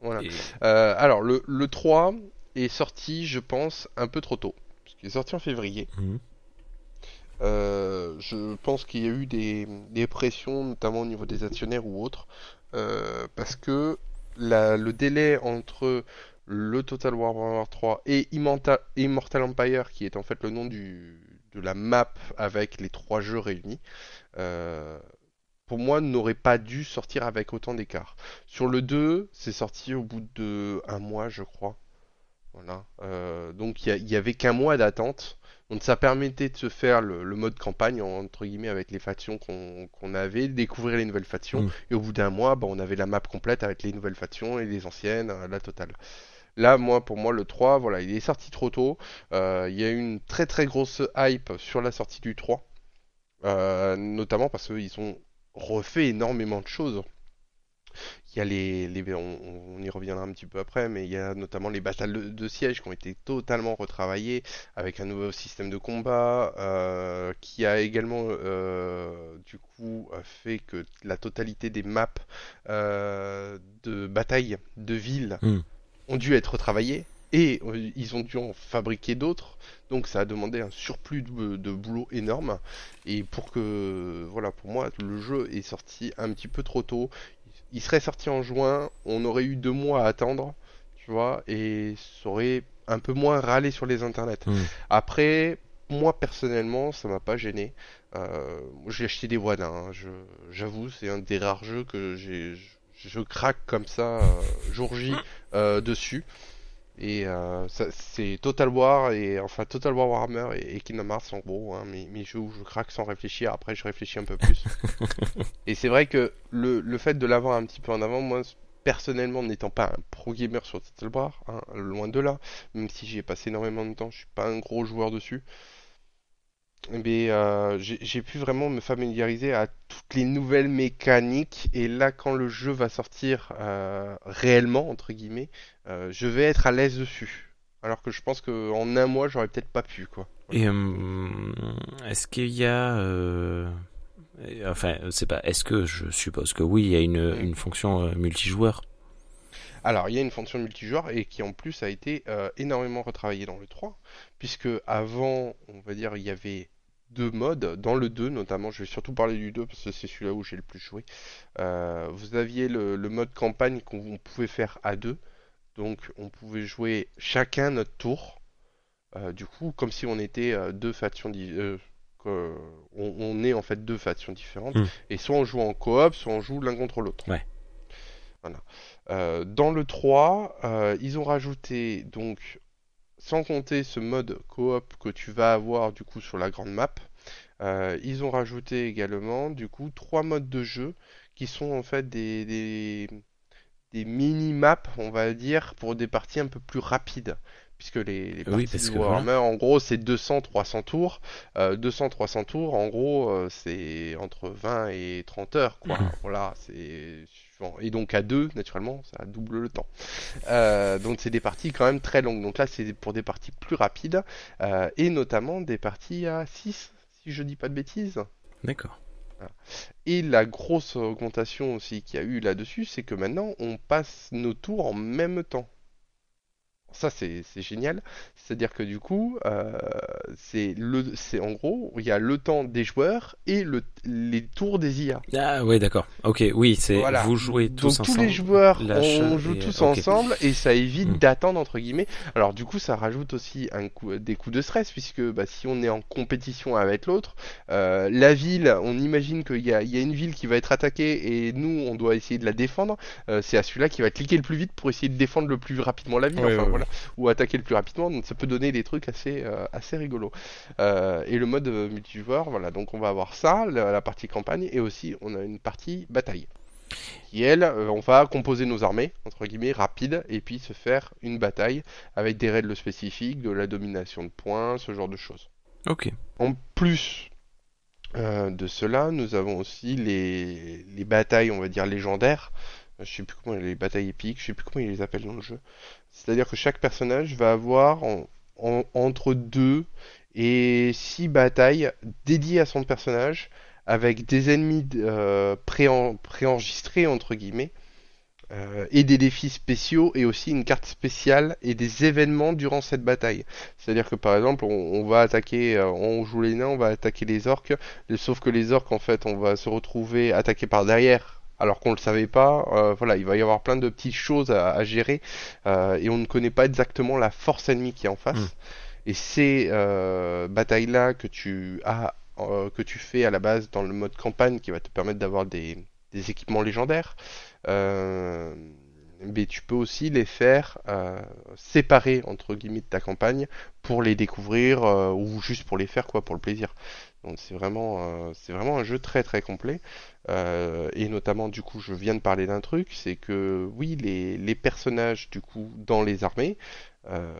Voilà. Euh, alors, le, le 3 est sorti, je pense, un peu trop tôt. Parce qu'il est sorti en février. Mhm. Euh, je pense qu'il y a eu des, des, pressions, notamment au niveau des actionnaires ou autres, parce que la, le délai entre le Total War Warhammer 3 et Immortal, Empire, qui est en fait le nom du, de la map avec les trois jeux réunis, euh, pour moi, n'aurait pas dû sortir avec autant d'écart. Sur le 2, c'est sorti au bout de un mois, je crois. Voilà. Euh, donc il y, avait qu'un mois d'attente. Donc ça permettait de se faire le, mode campagne entre guillemets avec les factions qu'on avait, découvrir les nouvelles factions. Mm. Et au bout d'un mois, bah, on avait la map complète avec les nouvelles factions et les anciennes, euh, la totale. Là, moi, pour moi, le 3, voilà, il est sorti trop tôt. Euh, il y a eu une très très grosse hype sur la sortie du 3. Euh, notamment parce qu'ils ont refait énormément de choses. Il y a les, on, y reviendra un petit peu après, mais il y a notamment les batailles de, siège qui ont été totalement retravaillées avec un nouveau système de combat euh, qui a également du coup fait que la totalité des maps de bataille de ville hmm ont dû être travaillés et euh, ils ont dû en fabriquer d'autres. Donc ça a demandé un surplus de, boulot énorme. Et pour que, voilà, pour moi, le jeu est sorti un petit peu trop tôt. Il serait sorti en juin, on aurait eu deux mois à attendre, tu vois, et ça aurait un peu moins râlé sur les internets. Hmm. Après, moi personnellement, ça m'a pas gêné. Euh, j'ai acheté des Wadins, hein. j'avoue, c'est un des rares jeux que j'ai je craque comme ça euh, jour J euh, dessus. Et euh, c'est Total War et enfin Total War Warhammer et, Kingdom Hearts en gros, hein, mes, mes, jeux où je craque sans réfléchir. Après, je réfléchis un peu plus. et c'est vrai que le, le fait de l'avoir un petit peu en avant, moi personnellement n'étant pas un pro gamer sur Total War, hein, loin de là, même si j'y ai passé énormément de temps, je suis pas un gros joueur dessus mais euh, j'ai pu vraiment me familiariser à toutes les nouvelles mécaniques. Et là quand le jeu va sortir euh, réellement entre guillemets euh, je vais être à l'aise dessus. Alors que je pense qu'en un mois j'aurais peut-être pas pu quoi. Et est-ce qu'il y a enfin c'est pas est-ce que je suppose que oui il y a une, une fonction multijoueur? Alors, il y a une fonction multijoueur et qui en plus a été énormément retravaillée dans le 3, puisque avant, on va dire, il y avait deux modes, dans le 2 notamment, je vais surtout parler du 2 parce que c'est celui-là où j'ai le plus joué. Euh, vous aviez le, mode campagne qu'on pouvait faire à deux, donc on pouvait jouer chacun notre tour, euh, du coup comme si on était euh, deux factions on, est en fait deux factions différentes, hmm. et soit on joue en coop, soit on joue l'un contre l'autre. Voilà. Dans le 3, ils ont rajouté donc sans compter ce mode coop que tu vas avoir du coup sur la grande map, euh, ils ont rajouté également du coup trois modes de jeu qui sont en fait des, des, mini-maps, on va dire, pour des parties un peu plus rapides. Puisque les, les parties de Warhammer, en gros, c'est 200-300 tours. 200-300 euh, tours, en gros, euh, c'est entre 20 et 30 heures, quoi. Voilà, c'est suivant. Et donc à 2, naturellement, ça double le temps. Euh, donc c'est des parties quand même très longues. Donc là, c'est pour des parties plus rapides, euh, et notamment des parties à 6, si je dis pas de bêtises. D'accord. Et la grosse augmentation aussi qu'il y a eu là-dessus, c'est que maintenant, on passe nos tours en même temps. Ça, c'est c'est génial. C'est-à-dire que du coup, euh, c'est le, c'est en gros, il y a le temps des joueurs et le, les tours des IA. Ah ouais, d'accord. Ok, oui, c'est Voilà. vous jouez tous Donc ensemble. tous les joueurs, on joue et- tous ensemble et ça évite Hmm. d'attendre entre guillemets. Alors du coup, ça rajoute aussi un coup, des coups de stress puisque bah, si on est en compétition avec l'autre, euh, la ville, on imagine qu'il y a, il y a une ville qui va être attaquée et nous, on doit essayer de la défendre. Euh, c'est à celui-là qui va cliquer le plus vite pour essayer de défendre le plus rapidement la ville, Ouais, enfin ouais, voilà, ou attaquer le plus rapidement. Donc ça peut donner des trucs assez, euh, assez rigolos. Euh, et le mode euh, multijoueur, voilà. Donc on va avoir ça, la, la partie campagne et aussi on a une partie bataille qui elle, euh, on va composer nos armées, entre guillemets, rapides, et puis se faire une bataille avec des règles spécifiques, de la domination de points, ce genre de choses. Ok. En plus euh, de cela, nous avons aussi les, les batailles, on va dire, légendaires. Je sais plus comment les batailles épiques, je sais plus comment ils les appellent dans le jeu. C'est-à-dire que chaque personnage va avoir en- en- entre deux et six batailles dédiées à son personnage, avec des ennemis euh, préen- préenregistrés, entre guillemets, euh, et des défis spéciaux, et aussi une carte spéciale et des événements durant cette bataille. C'est-à-dire que par exemple, on, va attaquer, euh, on joue les nains, on va attaquer les orques, sauf que les orques, en fait, on va se retrouver attaqués par derrière. Alors qu'on ne le savait pas, euh, voilà, il va y avoir plein de petites choses à, à gérer euh, et on ne connaît pas exactement la force ennemie qui est en face. Mm. Et ces euh, batailles-là que tu as, euh, que tu fais à la base dans le mode campagne, qui va te permettre d'avoir des, des équipements légendaires, euh, mais tu peux aussi les faire euh, séparer entre guillemets de ta campagne pour les découvrir euh, ou juste pour les faire quoi pour le plaisir. Donc c'est vraiment euh, c'est vraiment un jeu très très complet. Euh, et notamment du coup je viens de parler d'un truc c'est que oui les, personnages du coup dans les armées euh,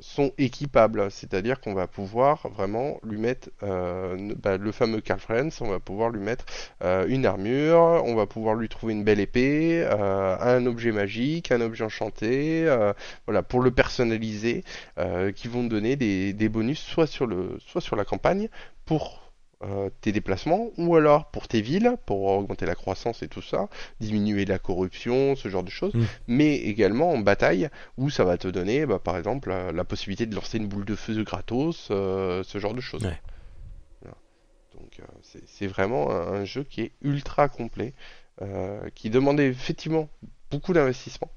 sont équipables. C'est-à-dire qu'on va pouvoir vraiment lui mettre bah, le fameux Carl Friends on va pouvoir lui mettre une armure on va pouvoir lui trouver une belle épée un objet magique un objet enchanté voilà pour le personnaliser qui vont donner des, bonus soit sur la campagne pour euh, tes déplacements ou alors pour tes villes pour augmenter la croissance et tout ça, diminuer la corruption, ce genre de choses, Mm. mais également en bataille où ça va te donner bah, par exemple la, la possibilité de lancer une boule de feu de gratos, euh, ce genre de choses. Ouais. Voilà. Donc euh, c'est vraiment un, un jeu qui est ultra complet, euh, qui demandait effectivement beaucoup d'investissement,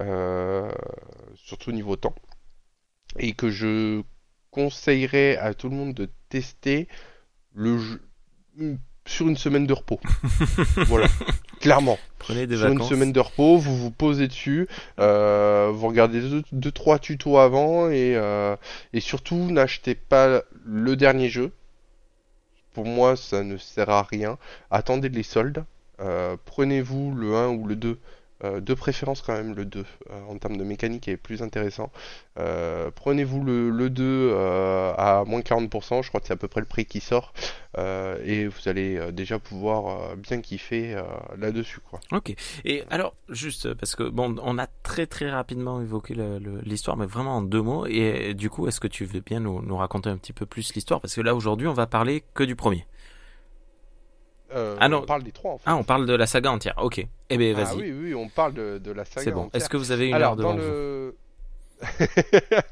euh, surtout niveau temps, et que je conseillerais à tout le monde de tester le jeu sur une semaine de repos. voilà, clairement. Prenez des Sur une semaine de repos, vous vous posez dessus, euh, vous regardez deux, deux, trois tutos avant et, euh, et surtout n'achetez pas le dernier jeu. Pour moi, ça ne sert à rien. Attendez les soldes. Euh, Prenez-vous le 1 ou le 2. Euh, de préférence quand même le 2 euh, en termes de mécanique est plus intéressant. Euh, Prenez-vous le, le 2 euh, à moins 40%, je crois que c'est à peu près le prix qui sort. Et vous allez déjà pouvoir bien kiffer là-dessus quoi. Ok. Et alors, juste parce que bon, on a très très rapidement évoqué l'histoire, mais vraiment en deux mots. Et du coup, est-ce que tu veux bien nous, nous raconter un petit peu plus l'histoire? Parce que là, aujourd'hui, on va parler que du premier. Euh, Ah non. On parle des trois en fait. Ah, on parle de la saga entière. Ok. Eh Ah vas-y. oui, oui, on parle de, de la saga C'est bon. Est-ce que vous avez une Alors, heure devant dans vous le...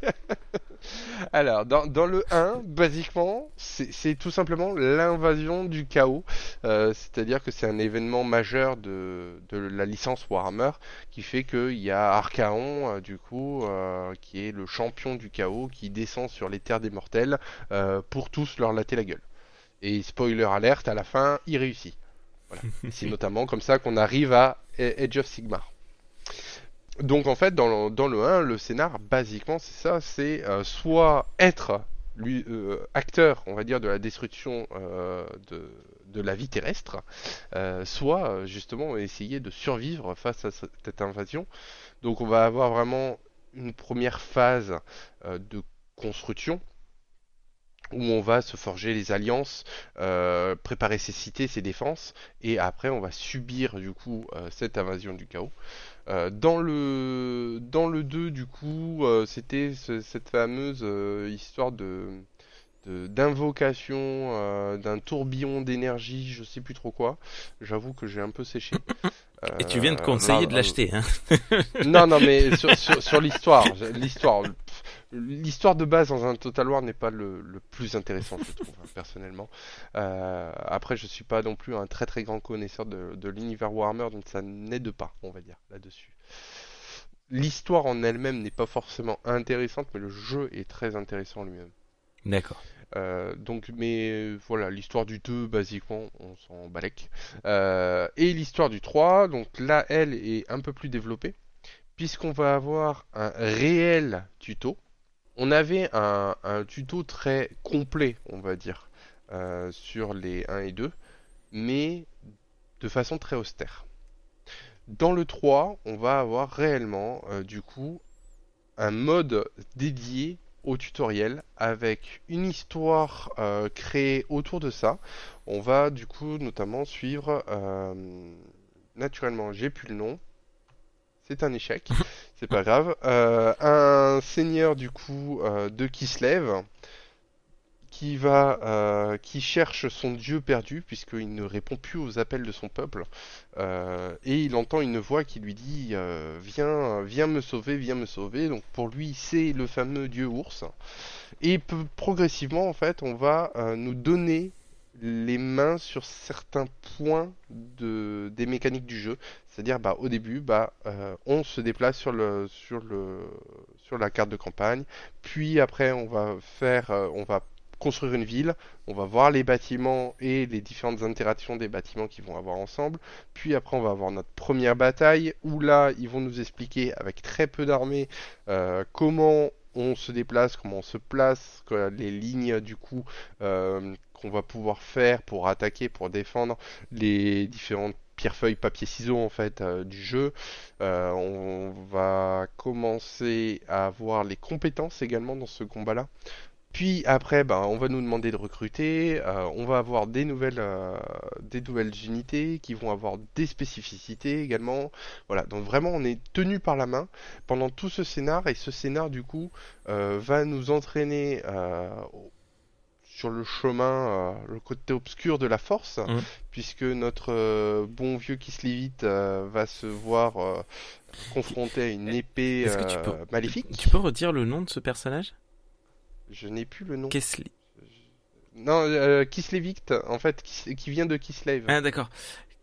Alors, dans, dans le 1, basiquement, c'est tout simplement l'invasion du chaos. Euh, C'est-à-dire que c'est un événement majeur de, de la licence Warhammer qui fait qu'il y a Archaon, euh, du coup, euh, qui est le champion du chaos, qui descend sur les terres des mortels pour tous leur latter la gueule. Et spoiler alerte, à la fin, il réussit. Voilà. C'est notamment comme ça qu'on arrive à Edge of Sigmar. Donc en fait, dans le, dans le 1, le scénar, basiquement, c'est ça, c'est euh, soit être lui, euh, acteur, on va dire, de la destruction euh, de, de la vie terrestre, soit justement essayer de survivre face à ce- cette invasion. Donc on va avoir vraiment une première phase de construction où on va se forger les alliances, euh, préparer ses cités, ses défenses, et après on va subir du coup euh, cette invasion du chaos. Euh, dans le dans le 2 du coup c'était cette fameuse histoire de d'invocation d'un tourbillon d'énergie, je sais plus trop quoi. J'avoue que j'ai un peu séché. Et tu viens de conseiller de l'acheter, hein Non, non, mais sur, sur l'histoire, l'histoire, L'histoire de base dans un Total War n'est pas le, plus intéressant, je trouve, hein, personnellement. Euh, après, je suis pas non plus un très très grand connaisseur de, l'univers Warhammer, donc ça n'aide pas, on va dire, là-dessus. L'histoire en elle-même n'est pas forcément intéressante, mais le jeu est très intéressant lui-même. D'accord. Euh, donc, mais voilà, l'histoire du 2, basiquement, on s'en balèque. Euh, et l'histoire du 3, donc là, elle est un peu plus développée, puisqu'on va avoir un réel tuto on avait un, tuto très complet, on va dire, euh, sur les 1 et 2, mais de façon très austère. Dans le 3, on va avoir réellement, euh, du coup, un mode dédié au tutoriel avec une histoire euh, créée autour de ça. On va du coup notamment suivre naturellement, j'ai plus le nom, c'est un échec, c'est pas grave. Euh, un seigneur du coup euh, de Kislev qui va, euh, qui cherche son dieu perdu puisqu'il ne répond plus aux appels de son peuple et il entend une voix qui lui dit viens, viens me sauver, viens me sauver. Donc pour lui c'est le fameux dieu ours et progressivement en fait on va nous donner les mains sur certains points de, des mécaniques du jeu. C'est-à-dire, bah, au début, bah, euh, on se déplace sur, la carte de campagne, puis après, on va faire, euh, on va construire une ville, on va voir les bâtiments et les différentes interactions des bâtiments qu'ils vont avoir ensemble, puis après, on va avoir notre première bataille, où là, ils vont nous expliquer, avec très peu d'armées, euh, comment on se déplace, comment on se place, les lignes du coup qu'on va pouvoir faire pour attaquer, pour défendre les différentes pierre feuille papier ciseaux en fait euh, du jeu. Euh, on va commencer à avoir les compétences également dans ce combat là. Puis après, ben, on va nous demander de recruter. Euh, on va avoir des nouvelles, des nouvelles unités qui vont avoir des spécificités également. Voilà, donc vraiment, on est tenu par la main pendant tout ce scénar et ce scénar du coup va nous entraîner sur le chemin, euh, le côté obscur de la force, mmh. puisque notre euh, bon vieux Kislevite euh, va se voir confronté à une épée maléfique. Tu peux redire le nom de ce personnage? Je n'ai plus le nom. Kisli... Non, Kislevite, en fait, qui, vient de Kislev. Ah d'accord.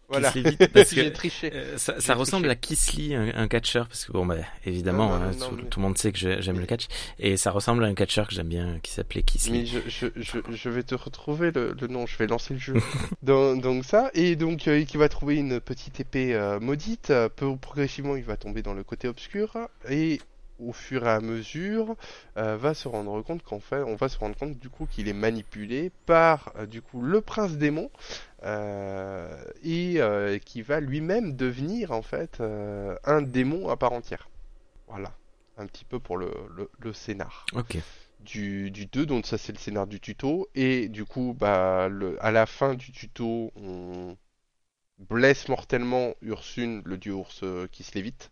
Voilà. parce que triché. Euh, ça, ça ressemble à Kisly, un, un catcheur, parce que bon, bah, évidemment, hein, tout, le monde sait que j'aime le catch, et ça ressemble à un catcheur que j'aime bien, qui s'appelait Kisly. Mais je, je, je, je, vais te retrouver le, le, nom, je vais lancer le jeu. donc, donc, ça, et donc euh, qui va trouver une petite épée euh, maudite, peu progressivement il va tomber dans le côté obscur, et au fur et à mesure, euh, va se rendre compte qu'en fait, on va se rendre compte du coup qu'il est manipulé par euh, du coup le prince démon euh, et qui va lui-même devenir en fait un démon à part entière. Voilà, un petit peu pour le, le, scénar. Ok. Du, du 2, donc ça c'est le scénar du tuto, et du coup, bah, le, à la fin du tuto, on blesse mortellement Ursune, le dieu ours qui se lévite.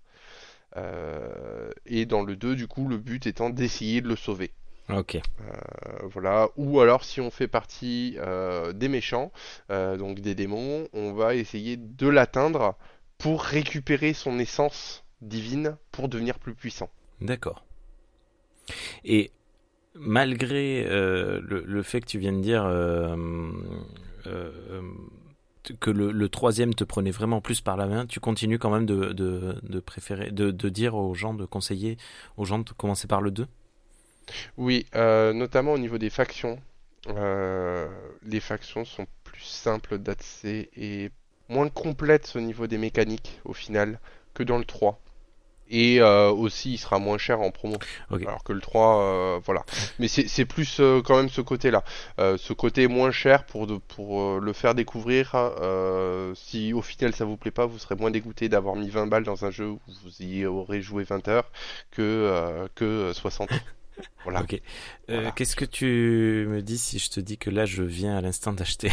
Euh, et dans le 2, du coup, le but étant d'essayer de le sauver. Ok. Euh, voilà. Ou alors, si on fait partie euh, des méchants, donc des démons, on va essayer de l'atteindre pour récupérer son essence divine pour devenir plus puissant. D'accord. Et malgré le, le, fait que tu viens de dire que le, troisième te prenait vraiment plus par la main, tu continues quand même de, préférer, de, de, dire aux gens, de conseiller aux gens de commencer par le 2 Oui, euh, notamment au niveau des factions. Euh, les factions sont plus simples d'accès et moins complètes au niveau des mécaniques au final que dans le 3 et euh, aussi il sera moins cher en promo alors que le 3 euh, voilà mais c'est plus euh, quand même ce côté là ce côté moins cher pour de, pour le faire découvrir si au final ça vous plaît pas vous serez moins dégoûté d'avoir mis 20 balles dans un jeu où vous y aurez joué 20 heures que que 60 Voilà. Ok. Euh, Voilà. Qu'est-ce que tu me dis si je te dis que là, je viens à l'instant d'acheter?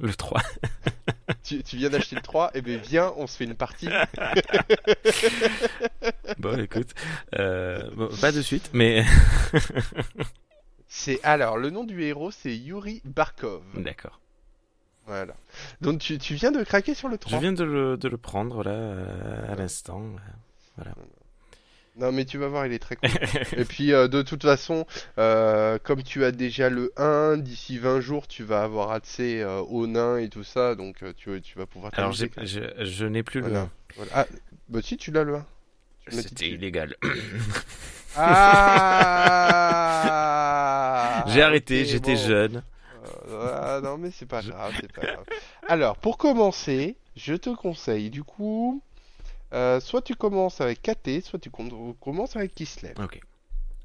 Le 3 Tu, tu viens d'acheter le 3, et ben viens, on se fait une partie. Bon, écoute, euh, bon, pas de suite, mais C'est alors le nom du héros, c'est Yuri Barkov. d'accord. Voilà. Donc tu, tu viens de craquer sur le 3. Je viens de le, de le prendre là euh, à l'instant. Non mais tu vas voir, il est très cool. Et puis euh, de toute façon, euh, comme tu as déjà le 1, d'ici 20 jours, tu vas avoir accès euh, au nain et tout ça, donc euh, tu, tu vas pouvoir Alors, je, je n'ai plus le Voilà. 1. Voilà. Ah, bah si, tu l'as le 1. Tu me l'as dit C'était illégal. Ah J'ai arrêté, j'étais bon. jeune. Ah, non mais c'est pas grave, c'est pas grave. Alors, pour commencer, je te conseille du coup, euh, soit tu commences avec KT, soit tu com- commences avec Kislev. Ok,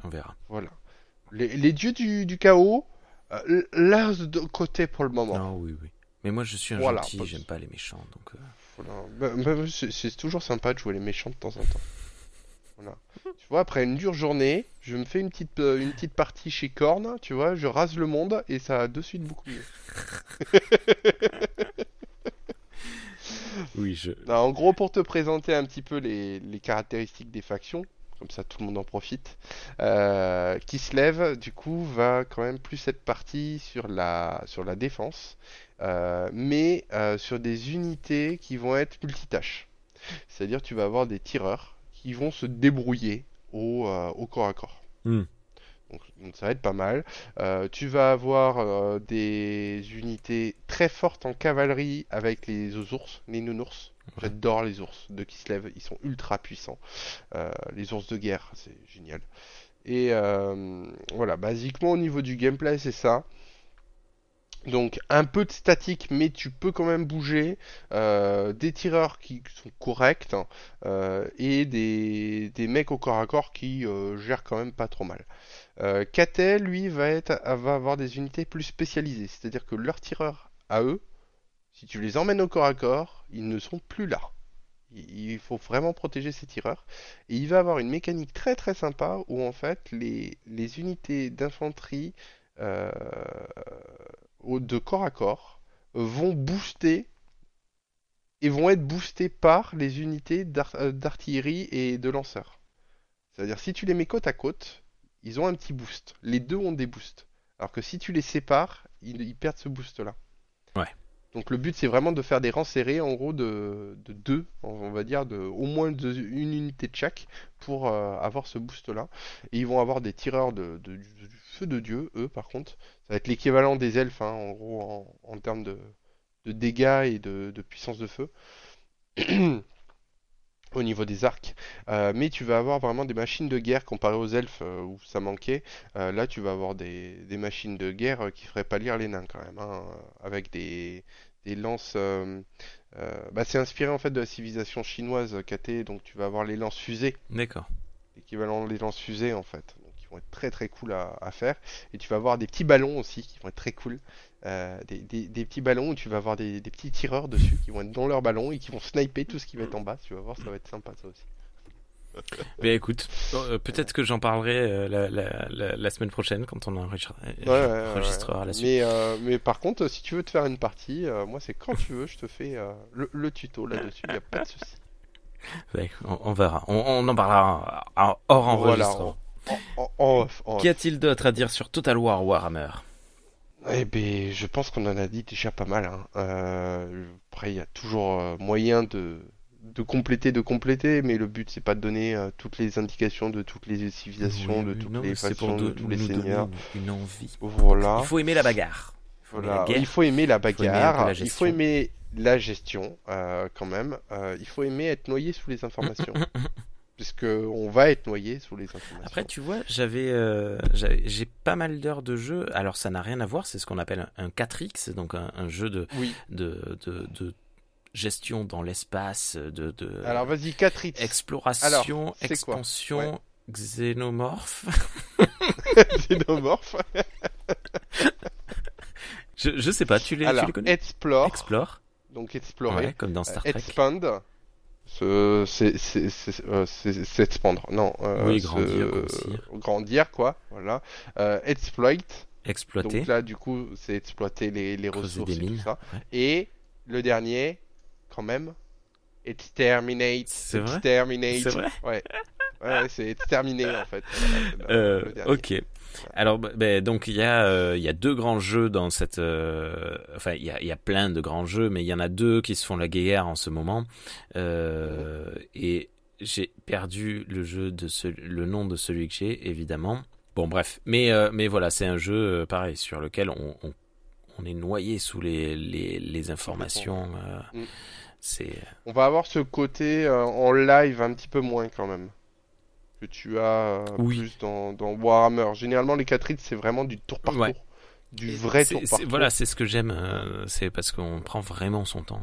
on verra. Voilà. Les, les dieux du, du chaos, euh, de côté pour le moment. Non, oui, oui. Mais moi, je suis un Voilà, gentil, j'aime pas les méchants, donc. euh, Voilà. Bah, bah, c'est c'est toujours sympa de jouer les méchants de temps en temps. Voilà. Tu vois, après une dure journée, je me fais une petite, euh, une petite partie chez Korn, tu vois, je rase le monde et ça a de suite beaucoup mieux. Oui, je. Non, en gros, pour te présenter un petit peu les, les caractéristiques des factions, comme ça tout le monde en profite, euh, qui se lève, du coup, va quand même plus être parti sur la, sur la défense, euh, mais euh, sur des unités qui vont être multitâches. C'est-à-dire, tu vas avoir des tireurs qui vont se débrouiller au, euh, au corps à corps. Hmm. Donc, ça va être pas mal. Euh, tu vas avoir euh, des unités très fortes en cavalerie avec les ours, les nounours. Ouais. J'adore les ours de Kislev, ils sont ultra puissants. Euh, les ours de guerre, c'est génial. Et voilà, basiquement au niveau du gameplay, c'est ça. Donc un peu de statique, mais tu peux quand même bouger. Euh, des tireurs qui sont corrects euh, et des, des mecs au corps à corps qui euh, gèrent quand même pas trop mal. Euh, lui, va, être, va avoir des unités plus spécialisées, c'est-à-dire que leurs tireurs à eux, si tu les emmènes au corps à corps, ils ne sont plus là. Il faut vraiment protéger ces tireurs. Et il va avoir une mécanique très très sympa où en fait les, unités d'infanterie euh, de corps à corps vont booster et vont être boostées par les unités euh, d'artillerie et de lanceurs. C'est-à-dire si tu les mets côte à côte, ils ont un petit boost. Les deux ont des boosts. Alors que si tu les sépares, ils, ils perdent ce boost-là. Ouais. Donc le but c'est vraiment de faire des rangs serrés en gros de, de deux, on va dire de au moins de, une unité de chaque pour euh, avoir ce boost là. Et ils vont avoir des tireurs de, de- du du feu de dieu, eux par contre. Ça va être l'équivalent des elfes hein, en gros en, en termes de, dégâts et de puissance de feu. au niveau des arcs. Euh, mais tu vas avoir vraiment des machines de guerre comparé aux elfes euh, où ça manquait. Euh, là, tu vas avoir des, des machines de guerre qui feraient pâlir les nains quand même, hein, avec des, des lances. bah, c'est inspiré en fait de la civilisation chinoise KT, donc tu vas avoir les lances fusées, D'accord. l'équivalent des lances fusées en fait, donc qui vont être très très cool à, à faire. Et tu vas avoir des petits ballons aussi qui vont être très cool. Euh, des, des- des petits ballons où tu vas avoir des, des petits tireurs dessus qui vont être dans leur ballon et qui vont sniper tout ce qui va être en bas. Tu vas voir, ça va être sympa ça aussi. Mais écoute, euh, peut-être que j'en parlerai euh, la, la, la, la semaine prochaine quand on enregistre- Ouais, ouais, ouais, enregistrera la suite. Mais, mais par contre, si tu veux te faire une partie, moi c'est quand tu veux, je te fais le, le tuto là-dessus, il a pas de souci. On, on verra. On, on en parlera hors enregistrement. Qu'y a-t-il d'autre à dire sur Total War Warhammer? Eh ben, je pense qu'on en a dit déjà pas mal. hein. Euh, après, il y a toujours euh, moyen de, de compléter, de compléter, mais le but c'est pas de donner euh, toutes les indications de toutes les civilisations, Oui, de toutes non, les factions, de de- tous les seigneurs. une, envie. Voilà. Il faut aimer la bagarre. Il faut aimer Voilà, la il faut aimer bagarre, il faut aimer la gestion euh, quand même, il faut aimer être noyé sous les informations, puisque on va être noyé sous les informations. Après, tu vois, j'avais, euh, j'avais- j'ai pas mal d'heures de jeu. Alors, ça n'a rien à voir. C'est ce qu'on appelle un, un 4X, donc un, un jeu de, Oui, de, de, de gestion dans l'espace, de, de alors vas-y, 4 hits. exploration, Alors, expansion, Ouais. xénomorphe. Xénomorphe. je, je sais pas, tu les, tu Alors, les connais? explore, Explore. donc explorer. Ouais, comme dans Euh, Star Trek. expand, Se, euh, s'expandre. Non. euh, Oui, se- grandir, grossir. Grandir, quoi. Voilà. Euh, exploit. Exploiter. Donc là, du coup, c'est exploiter les, les ressources et tout mines. ça. Ouais. Et le dernier, quand même, exterminate. C'est vrai? Exterminate. C'est vrai? Ouais. Ouais, c'est exterminer en fait. Euh, ok. Alors, bah, bah, donc il y a, euh, il y a deux grands jeux dans cette. euh, enfin, il y a, il y a plein de grands jeux, mais il y en a deux qui se font la guerre en ce moment. Euh, et j'ai perdu le jeu de ce, le nom de celui que j'ai, évidemment. Bon, bref. Mais, mais voilà, c'est un jeu pareil sur lequel on, on, on est noyé sous les, les, les informations. Mm. On va avoir ce côté en live un petit peu moins quand même. Que tu as euh, Oui. plus dans, dans Warhammer. Généralement, les 4 c'est vraiment du tour par Ouais. tour. Du vrai tour par tour. Voilà, c'est ce que j'aime. euh, c'est parce qu'on prend vraiment son temps.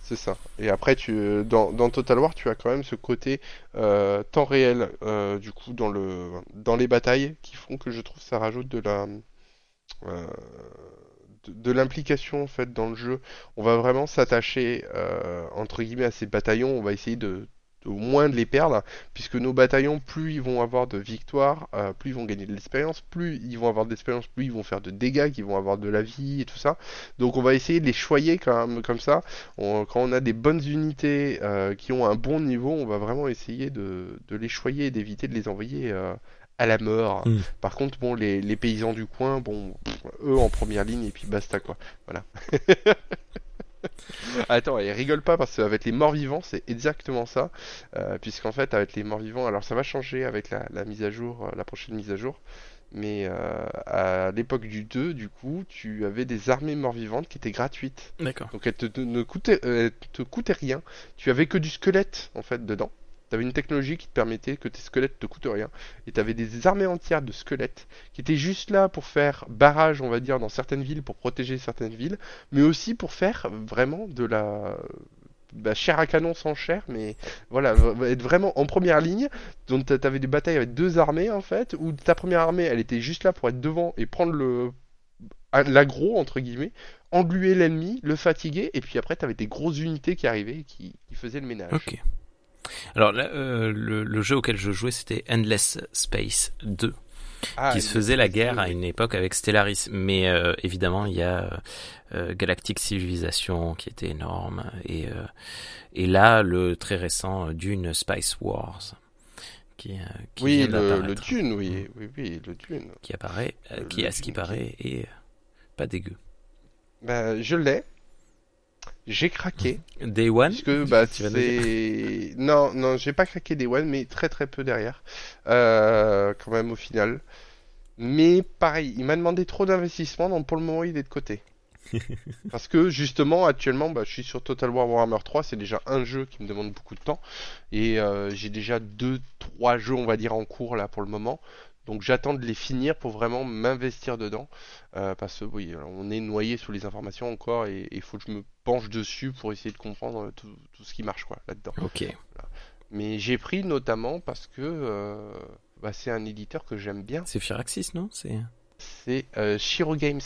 C'est ça. Et après, tu, dans, dans Total War, tu as quand même ce côté euh, temps réel, euh, du coup, dans le, dans les batailles, qui font que je trouve ça rajoute de la, euh, de, de l'implication en fait dans le jeu. On va vraiment s'attacher euh, entre guillemets à ces bataillons. On va essayer de- au moins de les perdre, puisque nos bataillons, plus ils vont avoir de victoires, euh, plus ils vont gagner de l'expérience, plus ils vont avoir d'expérience, plus ils vont faire de dégâts, qu'ils vont avoir de la vie et tout ça. Donc on va essayer de les choyer quand même comme ça. On- quand on a des bonnes unités euh, qui ont un bon niveau, on va vraiment essayer de, de les choyer et d'éviter de les envoyer euh, à la mort. Mm. Par contre, bon, les, les paysans du coin, bon, pff, eux en première ligne et puis basta quoi. Voilà. Attends, et rigole pas parce qu'avec les morts vivants, c'est exactement ça. Euh, Puisqu'en fait, avec les morts vivants, alors ça va changer avec la, la mise à jour, euh, la prochaine mise à jour. Mais euh, à l'époque du 2, du coup, tu avais des armées morts vivantes qui étaient gratuites. D'accord. Donc elles te, ne coûtaient, elles te coûtaient rien. Tu avais que du squelette en fait dedans. Tu avais une technologie qui te permettait que tes squelettes te coûtent rien. Et tu avais des armées entières de squelettes qui étaient juste là pour faire barrage, on va dire, dans certaines villes, pour protéger certaines villes, mais aussi pour faire vraiment de la bah, chair à canon sans chair, mais voilà, être vraiment en première ligne. Donc tu avais des batailles avec deux armées en fait, où ta première armée, elle était juste là pour être devant et prendre le l'agro entre guillemets, engluer l'ennemi, le fatiguer, et puis après tu avais des grosses unités qui arrivaient et qui, qui faisaient le ménage. Ok. Alors là, euh, le, le jeu auquel je jouais, c'était Endless Space 2, Ah, qui se faisait la guerre à une époque avec Stellaris. Mais euh, évidemment, il y a euh, Galactic Civilization qui était énorme. Et, et là, le très récent Dune Spice Wars. Qui, qui Oui, le, Dune, oui, oui, oui, le Dune. Qui apparaît, qui à ce qui- paraît est pas dégueu. Bah, je l'ai. J'ai craqué. Day One? Puisque bah, c'est. Non, non, j'ai pas craqué des one, mais très très peu derrière. Euh, quand même au final. Mais pareil, il m'a demandé trop d'investissement, donc pour le moment il est de côté. Parce que justement, actuellement, bah, je suis sur Total War Warhammer 3, c'est déjà un jeu qui me demande beaucoup de temps. Et euh, j'ai déjà deux, trois jeux, on va dire, en cours là pour le moment. Donc j'attends de les finir pour vraiment m'investir dedans. Euh, parce que oui, on est noyé sous les informations encore et il faut que je me penche dessus pour essayer de comprendre tout, tout ce qui marche quoi là-dedans. Ok. Mais j'ai pris notamment parce que euh, bah, c'est un éditeur que j'aime bien. C'est Firaxis, non? C'est C'est euh, Shiro Games.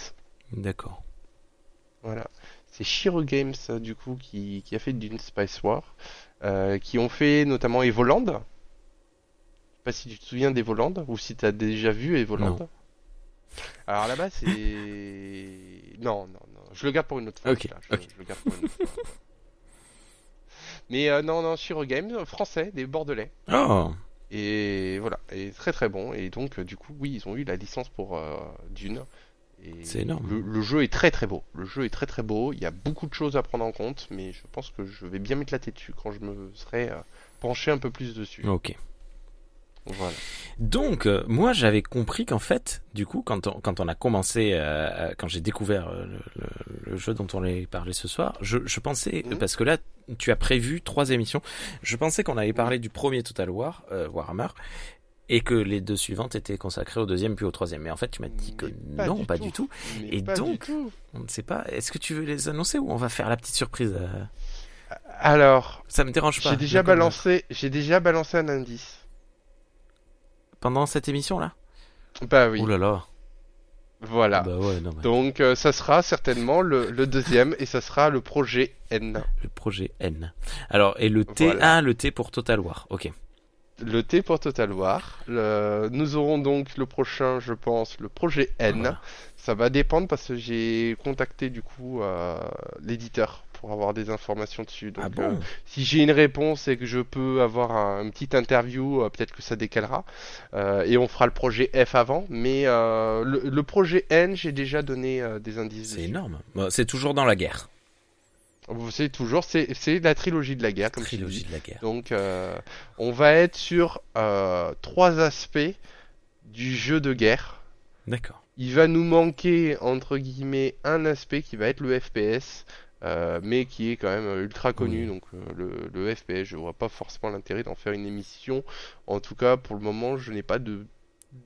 D'accord. Voilà. C'est Shiro Games euh, du coup qui, qui a fait Dune Spice War. euh, qui ont fait notamment Evoland. Pas si tu te souviens d'Evoland ou si tu as déjà vu Evoland. Non. Alors là-bas c'est. Non, non, non. Je le garde pour une autre fois. Ok, celui-là. Je, ok. je le garde pour une autre fois. Mais euh, non, non, Shiro Games, euh, français, des Bordelais. Oh Et voilà, et très très bon. Et donc, euh, du coup, oui, ils ont eu la licence pour euh, Dune. Et C'est énorme. Le, le jeu est très très beau. Le jeu est très très beau. Il y a beaucoup de choses à prendre en compte, mais je pense que je vais bien m'éclater dessus quand je me serai euh, penché un peu plus dessus. Ok. Voilà. Donc, euh, moi, j'avais compris qu'en fait, du coup, quand on, quand on a commencé, euh, à- quand j'ai découvert euh, le, jeu dont on allait parler ce soir, je, je pensais, Mhm. parce que là, tu as prévu trois émissions, je pensais qu'on allait parler du premier Total War, euh, Warhammer, et que les deux suivantes étaient consacrées au deuxième puis au troisième. Mais en fait, tu m'as dit que non, pas du tout. Mais Et donc- tout. On ne sait pas. Est-ce que tu veux les annoncer ou on va faire la petite surprise euh Alors, Ça me dérange pas. j'ai déjà balancé, j'ai déjà balancé un indice. Pendant cette émission-là Bah oui. Ouh là là. Voilà. Bah ouais, non, mais Donc euh, ça sera certainement le, le deuxième et ça sera le projet N. le projet N. Alors, et le T, Voilà. ah, le T pour Total War. Ok. Le T pour Total War. Le- Nous aurons donc le prochain, je pense, le projet N. Voilà. Ça va dépendre parce que j'ai contacté du coup euh, l'éditeur pour avoir des informations dessus. Donc ah euh, si j'ai une réponse et que je peux avoir un, une petite interview, euh, peut-être que ça décalera. Euh, et on fera le projet F avant. Mais le, le projet N, j'ai déjà donné des indices. C'est énorme. Bon, c'est toujours dans la guerre. Vous savez toujours, c'est c'est la trilogie de la guerre, comme Trilogie de la guerre. Donc, on va être sur trois aspects du jeu de guerre. D'accord. Il va nous manquer, entre guillemets, un aspect qui va être le FPS, euh, mais qui est quand même ultra connu. Donc, euh, le, le FPS, je vois pas forcément l'intérêt d'en faire une émission. En tout cas, pour le moment, je n'ai pas de,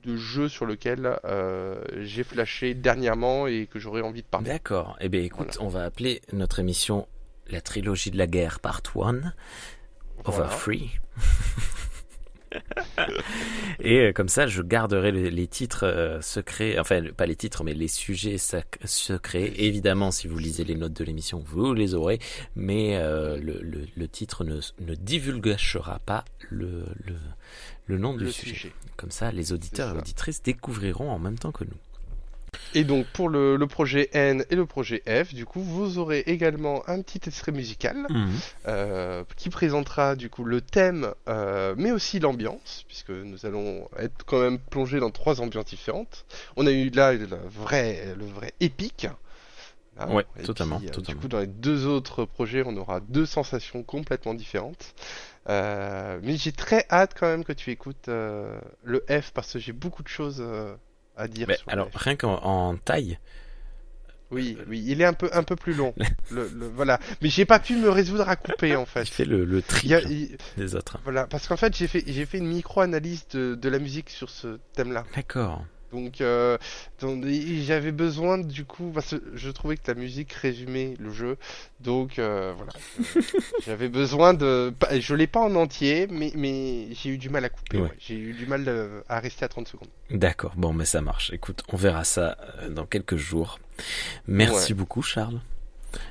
de jeu sur lequel euh, j'ai flashé dernièrement et que j'aurais envie de parler. D'accord. Eh bien, écoute, on va appeler notre émission la trilogie de la guerre part 1, over Voilà. free. Et euh, comme ça, je garderai les, titres euh, secrets, enfin pas les titres, mais les sujets secrets. Évidemment, si vous lisez les notes de l'émission, vous les aurez, mais euh, le, le, le titre ne, ne divulgachera pas le, le, nom du sujet. sujet. Comme ça, les auditeurs et auditrices découvriront en même temps que nous. Et donc pour le, le projet N et le projet F, du coup, vous aurez également un petit extrait musical Mhm. euh, qui présentera du coup le thème, euh, mais aussi l'ambiance, puisque nous allons être quand même plongés dans trois ambiances différentes. On a eu là le vrai, le vrai épique. Là. Ouais, Et totalement, puis, euh, totalement. Du coup, dans les deux autres projets, on aura deux sensations complètement différentes. Mais j'ai très hâte quand même que tu écoutes le F parce que j'ai beaucoup de choses à dire. Mais sur le alors, rien qu'en en taille, Oui, oui, il est un peu, un peu plus long. le, le- voilà. Mais j'ai pas pu me résoudre à couper en fait. il fait le, le y a- triple il- des autres. voilà, parce qu'en fait j'ai fait, j'ai fait une micro-analyse de, de la musique sur ce thème-là. D'accord. Donc, euh, donc, j'avais besoin du coup, parce que je trouvais que la musique résumait le jeu. Donc euh, voilà, Euh, j'avais besoin de, je l'ai pas en entier, mais, mais j'ai eu du mal à couper. Ouais. ouais. J'ai eu du mal à rester à 30 secondes. D'accord, bon, mais ça marche. Écoute, on verra ça dans quelques jours. Merci beaucoup, Charles.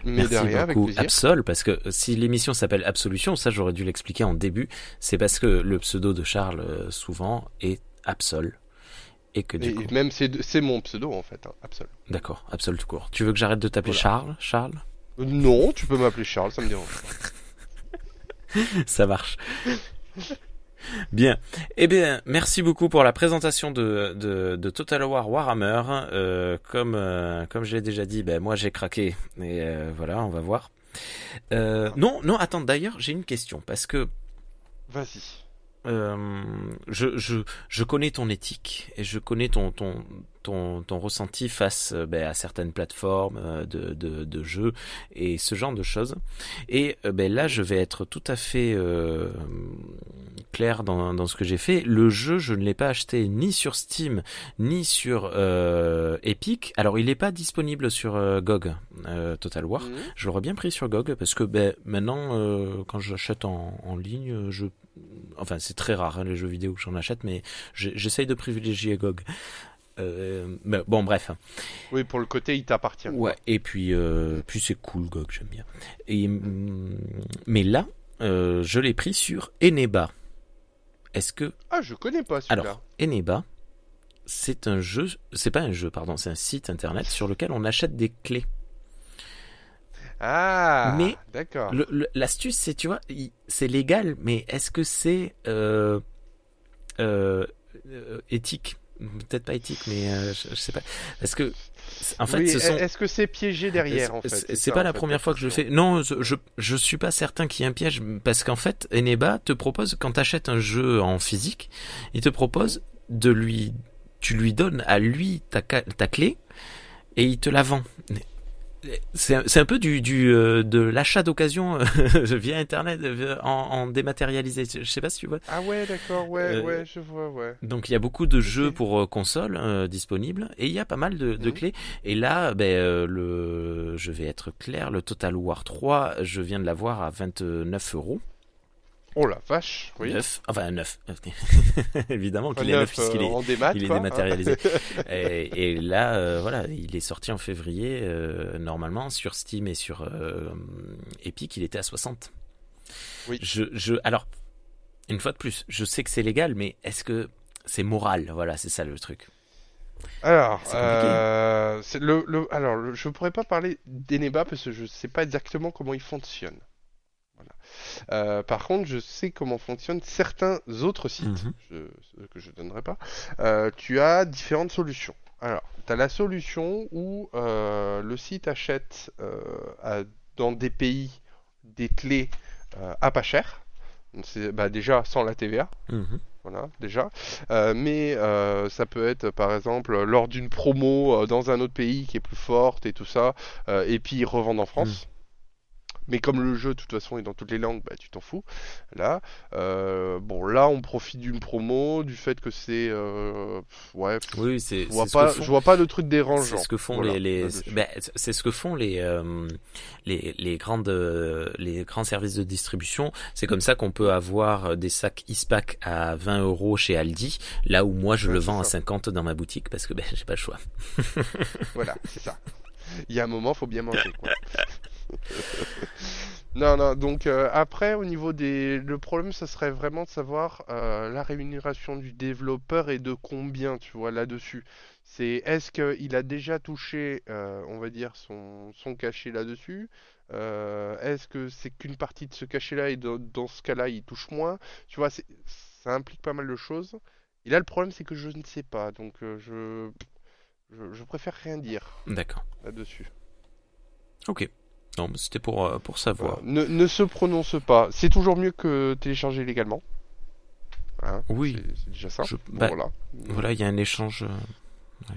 Mais Merci beaucoup. Absol, parce que si l'émission s'appelle Absolution, ça j'aurais dû l'expliquer en début, c'est parce que le pseudo de Charles, souvent, est Absol. Et que du Et, coup... même c'est c'est mon pseudo en fait, hein, Absol. D'accord, Absol tout court. Tu veux que j'arrête de t'appeler Voilà. Charles Charles? Non, tu peux m'appeler Charles, ça me dérange. pas. Ça marche. Bien. Eh bien, merci beaucoup pour la présentation de, de, de Total War Warhammer. Euh, comme, euh, comme je l'ai déjà dit, ben, moi j'ai craqué. Et euh, voilà, on va voir. Non, non, attends, d'ailleurs, j'ai une question. Parce que Vas-y. Euh, je, je, je connais ton éthique et je connais ton, ton, ton, ton ressenti face euh, ben, à certaines plateformes euh, de, de, de jeux et ce genre de choses. Et ben, là, je vais être tout à fait euh, clair dans, dans ce que j'ai fait. Le jeu, je ne l'ai pas acheté ni sur Steam ni sur euh, Epic. Alors, il n'est pas disponible sur GOG, euh, Total War. Mhm. Je l'aurais bien pris sur GOG parce que ben, maintenant, euh, quand j'achète en, en ligne, je... enfin c'est très rare hein, les jeux vidéo que j'en achète, mais j'essaye de privilégier GOG. Euh, mais bon, bref. Oui, pour le côté, il t'appartient. Ouais. Et puis, euh, puis c'est cool GOG, j'aime bien. Et hum, mais là, euh, je l'ai pris sur Eneba. Est-ce que Ah, je connais pas celui-là. alors Eneba, c'est un jeu, c'est pas un jeu, pardon, c'est un site internet sur lequel on achète des clés. Ah, Mais d'accord. L'astuce, c'est, tu vois, c'est légal, mais est-ce que c'est euh, euh, euh, éthique? Peut-être pas éthique, mais euh, je, je sais pas. Est-ce que, en fait, Oui, ce sont. Est-ce que c'est piégé derrière en fait? C'est pas la fait, première fois que je le fais. Non, je, je, suis pas certain qu'il y ait un piège parce qu'en fait, Eneba te propose quand t'achètes un jeu en physique, il te propose de lui, tu lui donnes à lui ta, ta clé et il te la vend. C'est un- c'est un peu du, du euh, de l'achat d'occasion euh, via internet euh, en, en dématérialisé. Je sais pas si tu vois. Ah ouais, d'accord, ouais, Euh, ouais, je vois, ouais. Donc il y a beaucoup de jeux pour console euh, disponibles et il y a pas mal de, de Mhm. clés. Et là, ben, euh, le, je vais être clair, le Total War 3, je viens de l'avoir à 29 euros. Oh la vache, oui. 9, enfin 9. Évidemment qu'il est 9 neuf, puisqu'il euh, est, en démat, il est quoi, hein. dématérialisé. et, et là, euh, voilà, il est sorti en février. euh, normalement, sur Steam et sur euh, Epic, il était à 60. Oui. Je, je, alors, une fois de plus, je sais que c'est légal, mais est-ce que c'est moral? Voilà, c'est ça le truc. Alors, le, le, alors je pourrais pas parler d'Eneba parce que je sais pas exactement comment il fonctionne. Euh, par contre, je sais comment fonctionnent certains autres sites Mhm. je- que je donnerai pas. Euh, tu as différentes solutions. Alors, tu as la solution où euh, le site achète à- dans des pays des clés à pas cher. C'est bah, déjà sans la TVA. Mhm. Voilà, déjà. Euh, mais euh, ça peut être, par exemple, lors d'une promo euh, dans un autre pays qui est plus forte et tout ça, et puis ils revendent en France. Mais comme le jeu, de toute façon, est dans toutes les langues, bah, tu t'en fous. Là, euh, bon, là, on profite d'une promo, du fait que c'est, euh, ouais, Oui, c'est je vois pas, font- je vois pas de truc dérangeant. C'est ce que font Voilà, les, les ben, c'est ce que font les, euh, les les grandes les grands services de distribution. C'est comme ça qu'on peut avoir des sacs Ispac à 20 euros chez Aldi, là où moi je Ouais, le vends à ça. 50 dans ma boutique parce que ben j'ai pas le choix. Voilà, c'est ça. Il y a un moment, faut bien manger, quoi. Non, non, donc euh, après, au niveau des... Le problème, ça serait vraiment de savoir euh, la rémunération du développeur et de combien, tu vois, là-dessus. C'est est-ce qu'il a déjà touché, euh, on va dire, son, son cachet là-dessus? Est-ce que c'est qu'une partie de ce cachet-là et dans, dans ce cas-là, il touche moins? Tu vois, ça implique pas mal de choses. Et là, le problème, c'est que je ne sais pas, donc je... je... je préfère rien dire D'accord. là-dessus. Ok. Non, mais c'était pour euh, pour savoir. Voilà. Ne, ne se prononce pas. C'est toujours mieux que télécharger légalement. Hein, Oui. c'est- déjà ça. Je- Bon, bah, voilà. Voilà, il y a un échange. euh,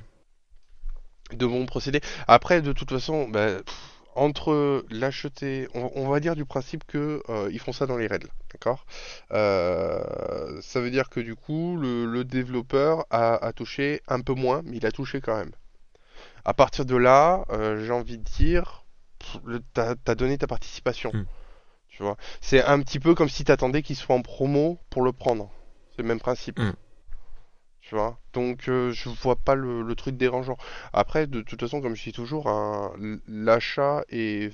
De bons procédés. Après, de toute façon, bah, pff, entre l'acheter, on, on va dire du principe que euh, ils font ça dans les règles, d'accord? Euh, ça veut dire que du coup, le, le développeur a, a touché un peu moins, mais il a touché quand même. À partir de là, euh, j'ai envie de dire, t'as, donné ta participation. Hmm. Tu vois? C'est un petit peu comme si t'attendais qu'il soit en promo pour le prendre. C'est le même principe. Hmm. Tu vois? Donc, euh, je vois pas le, le truc dérangeant. Après, de toute façon, comme je dis toujours, un- l'achat est,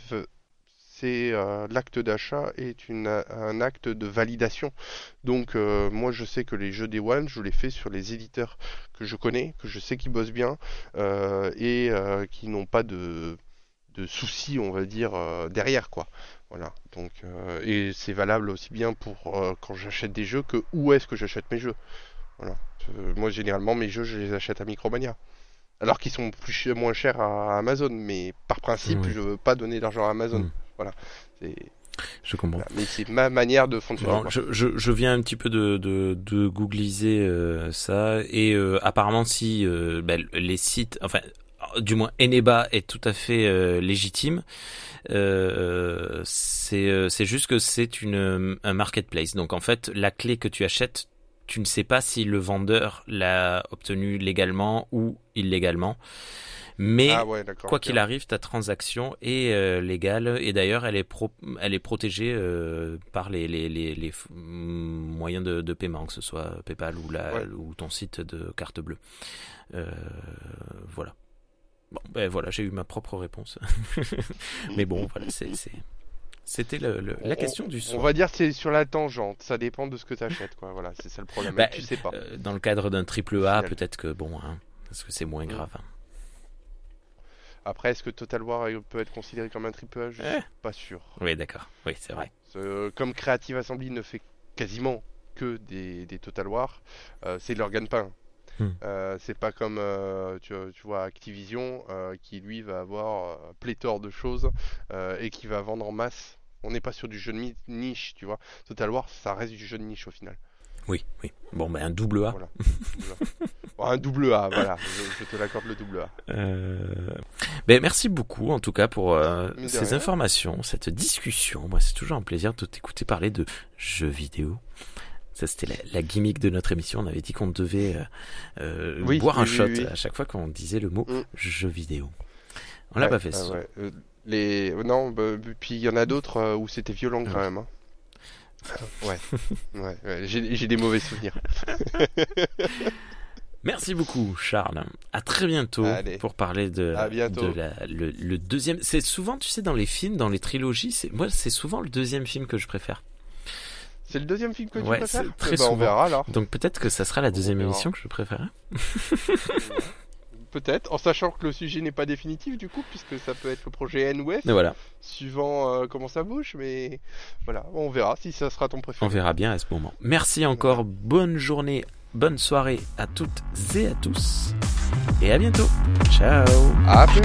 c'est euh, l'acte d'achat est une, un acte de validation. Donc, euh, moi, je sais que les jeux Day One, je les fais sur les éditeurs que je connais, que je sais qui bossent bien euh, et qui n'ont pas de, de soucis, on va dire, euh, derrière, quoi. Voilà. Donc, euh, et c'est valable aussi bien pour euh, quand j'achète des jeux que où est-ce que j'achète mes jeux. Voilà. Moi, généralement, mes jeux, je les achète à Micromania. Alors qu'ils sont plus ch- moins chers à Amazon, mais par principe, Oui. je veux pas donner d'argent à Amazon. Mm. Voilà. C'est- Je comprends. voilà. Mais c'est ma manière de fonctionner. Bon, je, je, je viens un petit peu de, de, de googliser euh, ça et euh, apparemment si euh, ben, les sites, enfin du moins Eneba est tout à fait euh, légitime. Euh, c'est euh, c'est juste que c'est une un marketplace. Donc en fait la clé que tu achètes, tu ne sais pas si le vendeur l'a obtenue légalement ou illégalement. Mais Ah ouais. Quoi qu'il arrive, ta transaction est euh, légale et d'ailleurs elle est pro elle est protégée euh, par les les, les, les mm, moyens de, de paiement, que ce soit PayPal ou la Ouais. ou ton site de carte bleue. Euh, voilà. Bon, ben voilà, j'ai eu ma propre réponse. Mais bon, voilà, c'est c'était la On- question du On soir. va dire que c'est sur la tangente, ça dépend de ce que tu achètes, quoi. Voilà, c'est ça le problème. Bah, tu sais pas. Euh, Dans le cadre d'un triple A, peut-être que bon, hein, parce que c'est moins Mm. grave. hein. Après, est-ce que Total War euh, peut être considéré comme un triple A? Je Eh. suis pas sûr. Oui, d'accord. Oui, c'est vrai. Euh, comme Creative Assembly ne fait quasiment que des, des Total War, euh, c'est leur gagne-pain. Hmm. Euh, c'est pas comme euh, tu, tu vois Activision euh, qui lui va avoir pléthore de choses et qui va vendre en masse. On n'est pas sur du jeu de niche, tu vois. Total War, ça reste du jeu de niche au final. Oui, oui. Bon, ben un double A. Voilà. Bon, un double A, voilà. Je, je te l'accorde le double A. Euh, Ben, merci beaucoup en tout cas pour euh, ces rien. informations, cette discussion. Moi, c'est toujours un plaisir de t'écouter parler de jeux vidéo. Ça, c'était la, la gimmick de notre émission. On avait dit qu'on devait euh, euh, Oui, boire oui, un shot oui. à chaque fois qu'on disait le mot Mm. jeu vidéo. On l'a Ouais, pas fait. soir. ouais. Euh, Les... Non, bah, puis il y en a d'autres où c'était violent quand même. hein. Ouais, ouais, ouais, j'ai des mauvais souvenirs. Merci beaucoup, Charles. À très bientôt Allez. pour parler de, la- le, le deuxième. C'est souvent, tu sais, dans les films, dans les trilogies, moi, c'est souvent le deuxième film que je préfère. C'est le deuxième film que tu Ouais, préfères c'est très Eh ben, On verra alors. Donc peut-être que ça sera la deuxième émission que je préfère. Peut-être, en sachant que le sujet n'est pas définitif du coup, puisque ça peut être le projet NWF, Mais voilà, suivant euh, comment ça bouge, mais voilà, on verra si ça sera ton on préféré. verra bien à ce moment. Merci encore. Bonne journée, bonne soirée à toutes et à tous. Et à bientôt. Ciao. À plus